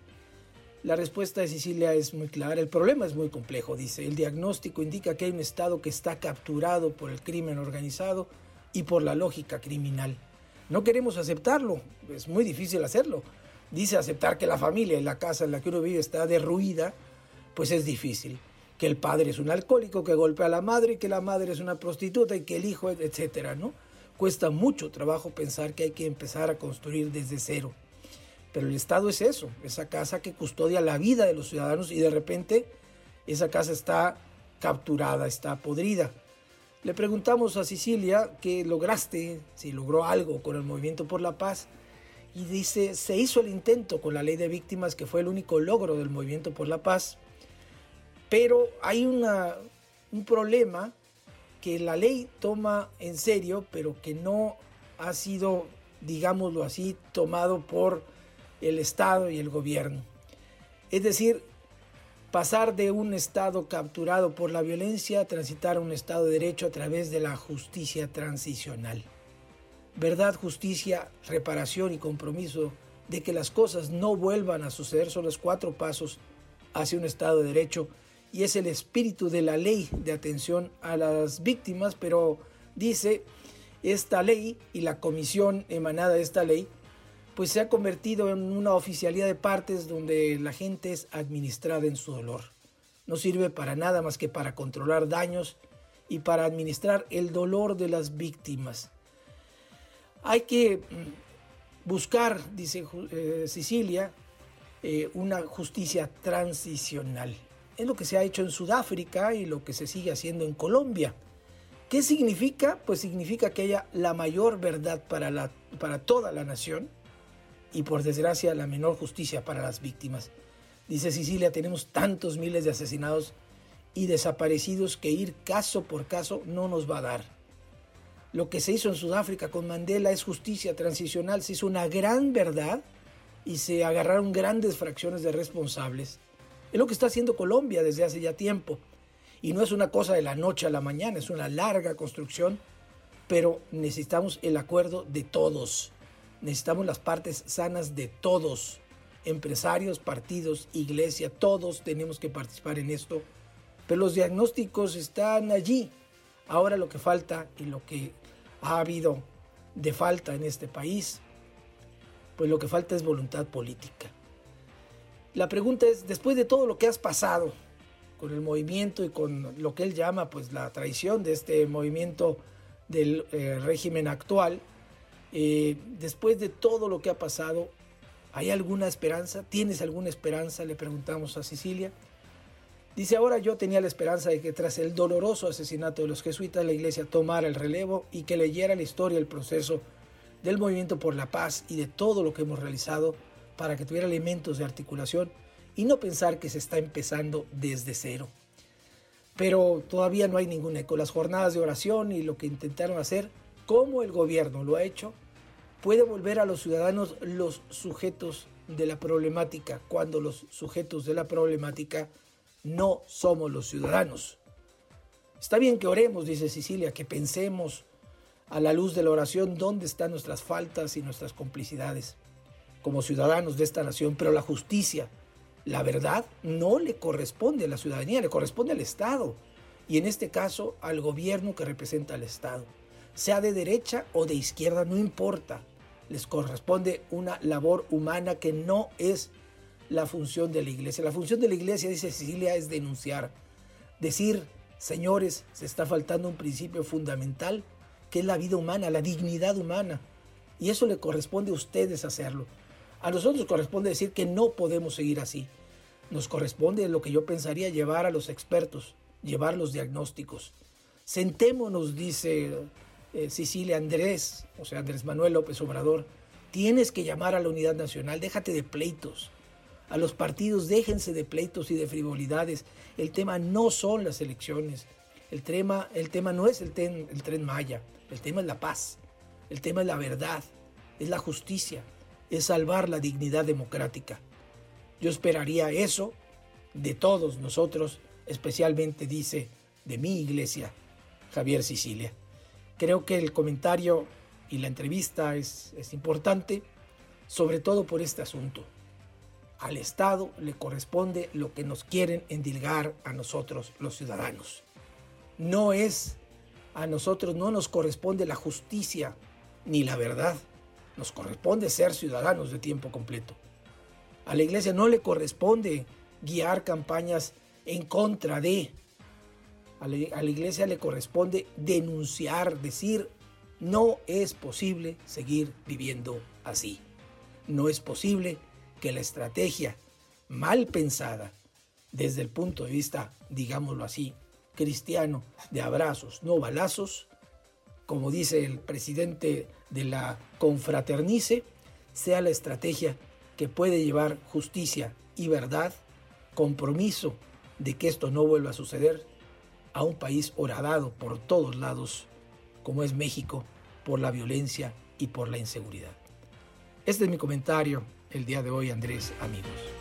La respuesta de Sicilia es muy clara, el problema es muy complejo, dice, el diagnóstico indica que hay un Estado que está capturado por el crimen organizado, y por la lógica criminal. No queremos aceptarlo, es muy difícil hacerlo. Dice aceptar que la familia y la casa en la que uno vive está derruida, pues es difícil. Que el padre es un alcohólico que golpea a la madre, que la madre es una prostituta y que el hijo, etcétera, ¿no? Cuesta mucho trabajo pensar que hay que empezar a construir desde cero. Pero el Estado es eso, esa casa que custodia la vida de los ciudadanos y de repente esa casa está capturada, está podrida. Le preguntamos a Sicilia qué lograste, si logró algo con el Movimiento por la Paz, y dice, se hizo el intento con la ley de víctimas, que fue el único logro del Movimiento por la Paz, pero hay un problema que la ley toma en serio, pero que no ha sido, digámoslo así, tomado por el Estado y el gobierno. Es decir, pasar de un Estado capturado por la violencia a transitar a un Estado de Derecho a través de la justicia transicional. Verdad, justicia, reparación y compromiso de que las cosas no vuelvan a suceder son los cuatro pasos hacia un Estado de Derecho y es el espíritu de la ley de atención a las víctimas, pero dice esta ley y la comisión emanada de esta ley pues se ha convertido en una oficialidad de partes donde la gente es administrada en su dolor. No sirve para nada más que para controlar daños y para administrar el dolor de las víctimas. Hay que mm, buscar, dice eh, Sicilia, eh, una justicia transicional. Es lo que se ha hecho en Sudáfrica y lo que se sigue haciendo en Colombia. ¿Qué significa? Pues significa que haya la mayor verdad para, la, para toda la nación y por desgracia la menor justicia para las víctimas. Dice Sicilia, tenemos tantos miles de asesinados y desaparecidos que ir caso por caso no nos va a dar. Lo que se hizo en Sudáfrica con Mandela es justicia transicional, se hizo una gran verdad y se agarraron grandes fracciones de responsables. Es lo que está haciendo Colombia desde hace ya tiempo. Y no es una cosa de la noche a la mañana, es una larga construcción, pero necesitamos el acuerdo de todos necesitamos las partes sanas de todos, empresarios, partidos, iglesia, todos tenemos que participar en esto, pero los diagnósticos están allí. Ahora lo que falta y lo que ha habido de falta en este país, pues lo que falta es voluntad política. La pregunta es, después de todo lo que has pasado con el movimiento y con lo que él llama pues la traición de este movimiento del eh, régimen actual, eh, después de todo lo que ha pasado, ¿hay alguna esperanza? ¿Tienes alguna esperanza? Le preguntamos a Sicilia. Dice, ahora yo tenía la esperanza de que tras el doloroso asesinato de los jesuitas la iglesia tomara el relevo y que leyera la historia, el proceso del movimiento por la paz y de todo lo que hemos realizado para que tuviera elementos de articulación y no pensar que se está empezando desde cero. Pero todavía no hay ningún eco. Las jornadas de oración y lo que intentaron hacer como el gobierno lo ha hecho, puede volver a los ciudadanos los sujetos de la problemática, cuando los sujetos de la problemática no somos los ciudadanos. Está bien que oremos, dice Sicilia, que pensemos a la luz de la oración dónde están nuestras faltas y nuestras complicidades como ciudadanos de esta nación, pero la justicia, la verdad, no le corresponde a la ciudadanía, le corresponde al Estado y en este caso al gobierno que representa al Estado sea de derecha o de izquierda, no importa. Les corresponde una labor humana que no es la función de la iglesia. La función de la iglesia, dice Cecilia, es denunciar. Decir, señores, se está faltando un principio fundamental, que es la vida humana, la dignidad humana. Y eso le corresponde a ustedes hacerlo. A nosotros corresponde decir que no podemos seguir así. Nos corresponde lo que yo pensaría llevar a los expertos, llevar los diagnósticos. Sentémonos, dice eh, Sicilia Andrés, o sea, Andrés Manuel López Obrador, tienes que llamar a la unidad nacional, déjate de pleitos. A los partidos déjense de pleitos y de frivolidades. El tema no son las elecciones. El tema, el tema no es el, el tren Maya. El tema es la paz. El tema es la verdad. Es la justicia. Es salvar la dignidad democrática. Yo esperaría eso de todos nosotros, especialmente dice de mi iglesia, Javier Sicilia. Creo que el comentario y la entrevista es, importante, sobre todo por este asunto. Al Estado le corresponde lo que nos quieren endilgar a nosotros los ciudadanos. No es a nosotros no nos corresponde la justicia ni la verdad. Nos corresponde ser ciudadanos de tiempo completo. A la iglesia no le corresponde guiar campañas en contra de. A la, iglesia le corresponde denunciar, decir, no es posible seguir viviendo así. No es posible que la estrategia mal pensada desde el punto de vista, digámoslo así, cristiano, de abrazos, no balazos, como dice el presidente de la confraternice, sea la estrategia que puede llevar justicia y verdad, compromiso de que esto no vuelva a suceder a un país horadado por todos lados, como es México, por la violencia y por la inseguridad. Este es mi comentario el día de hoy, Andrés, amigos.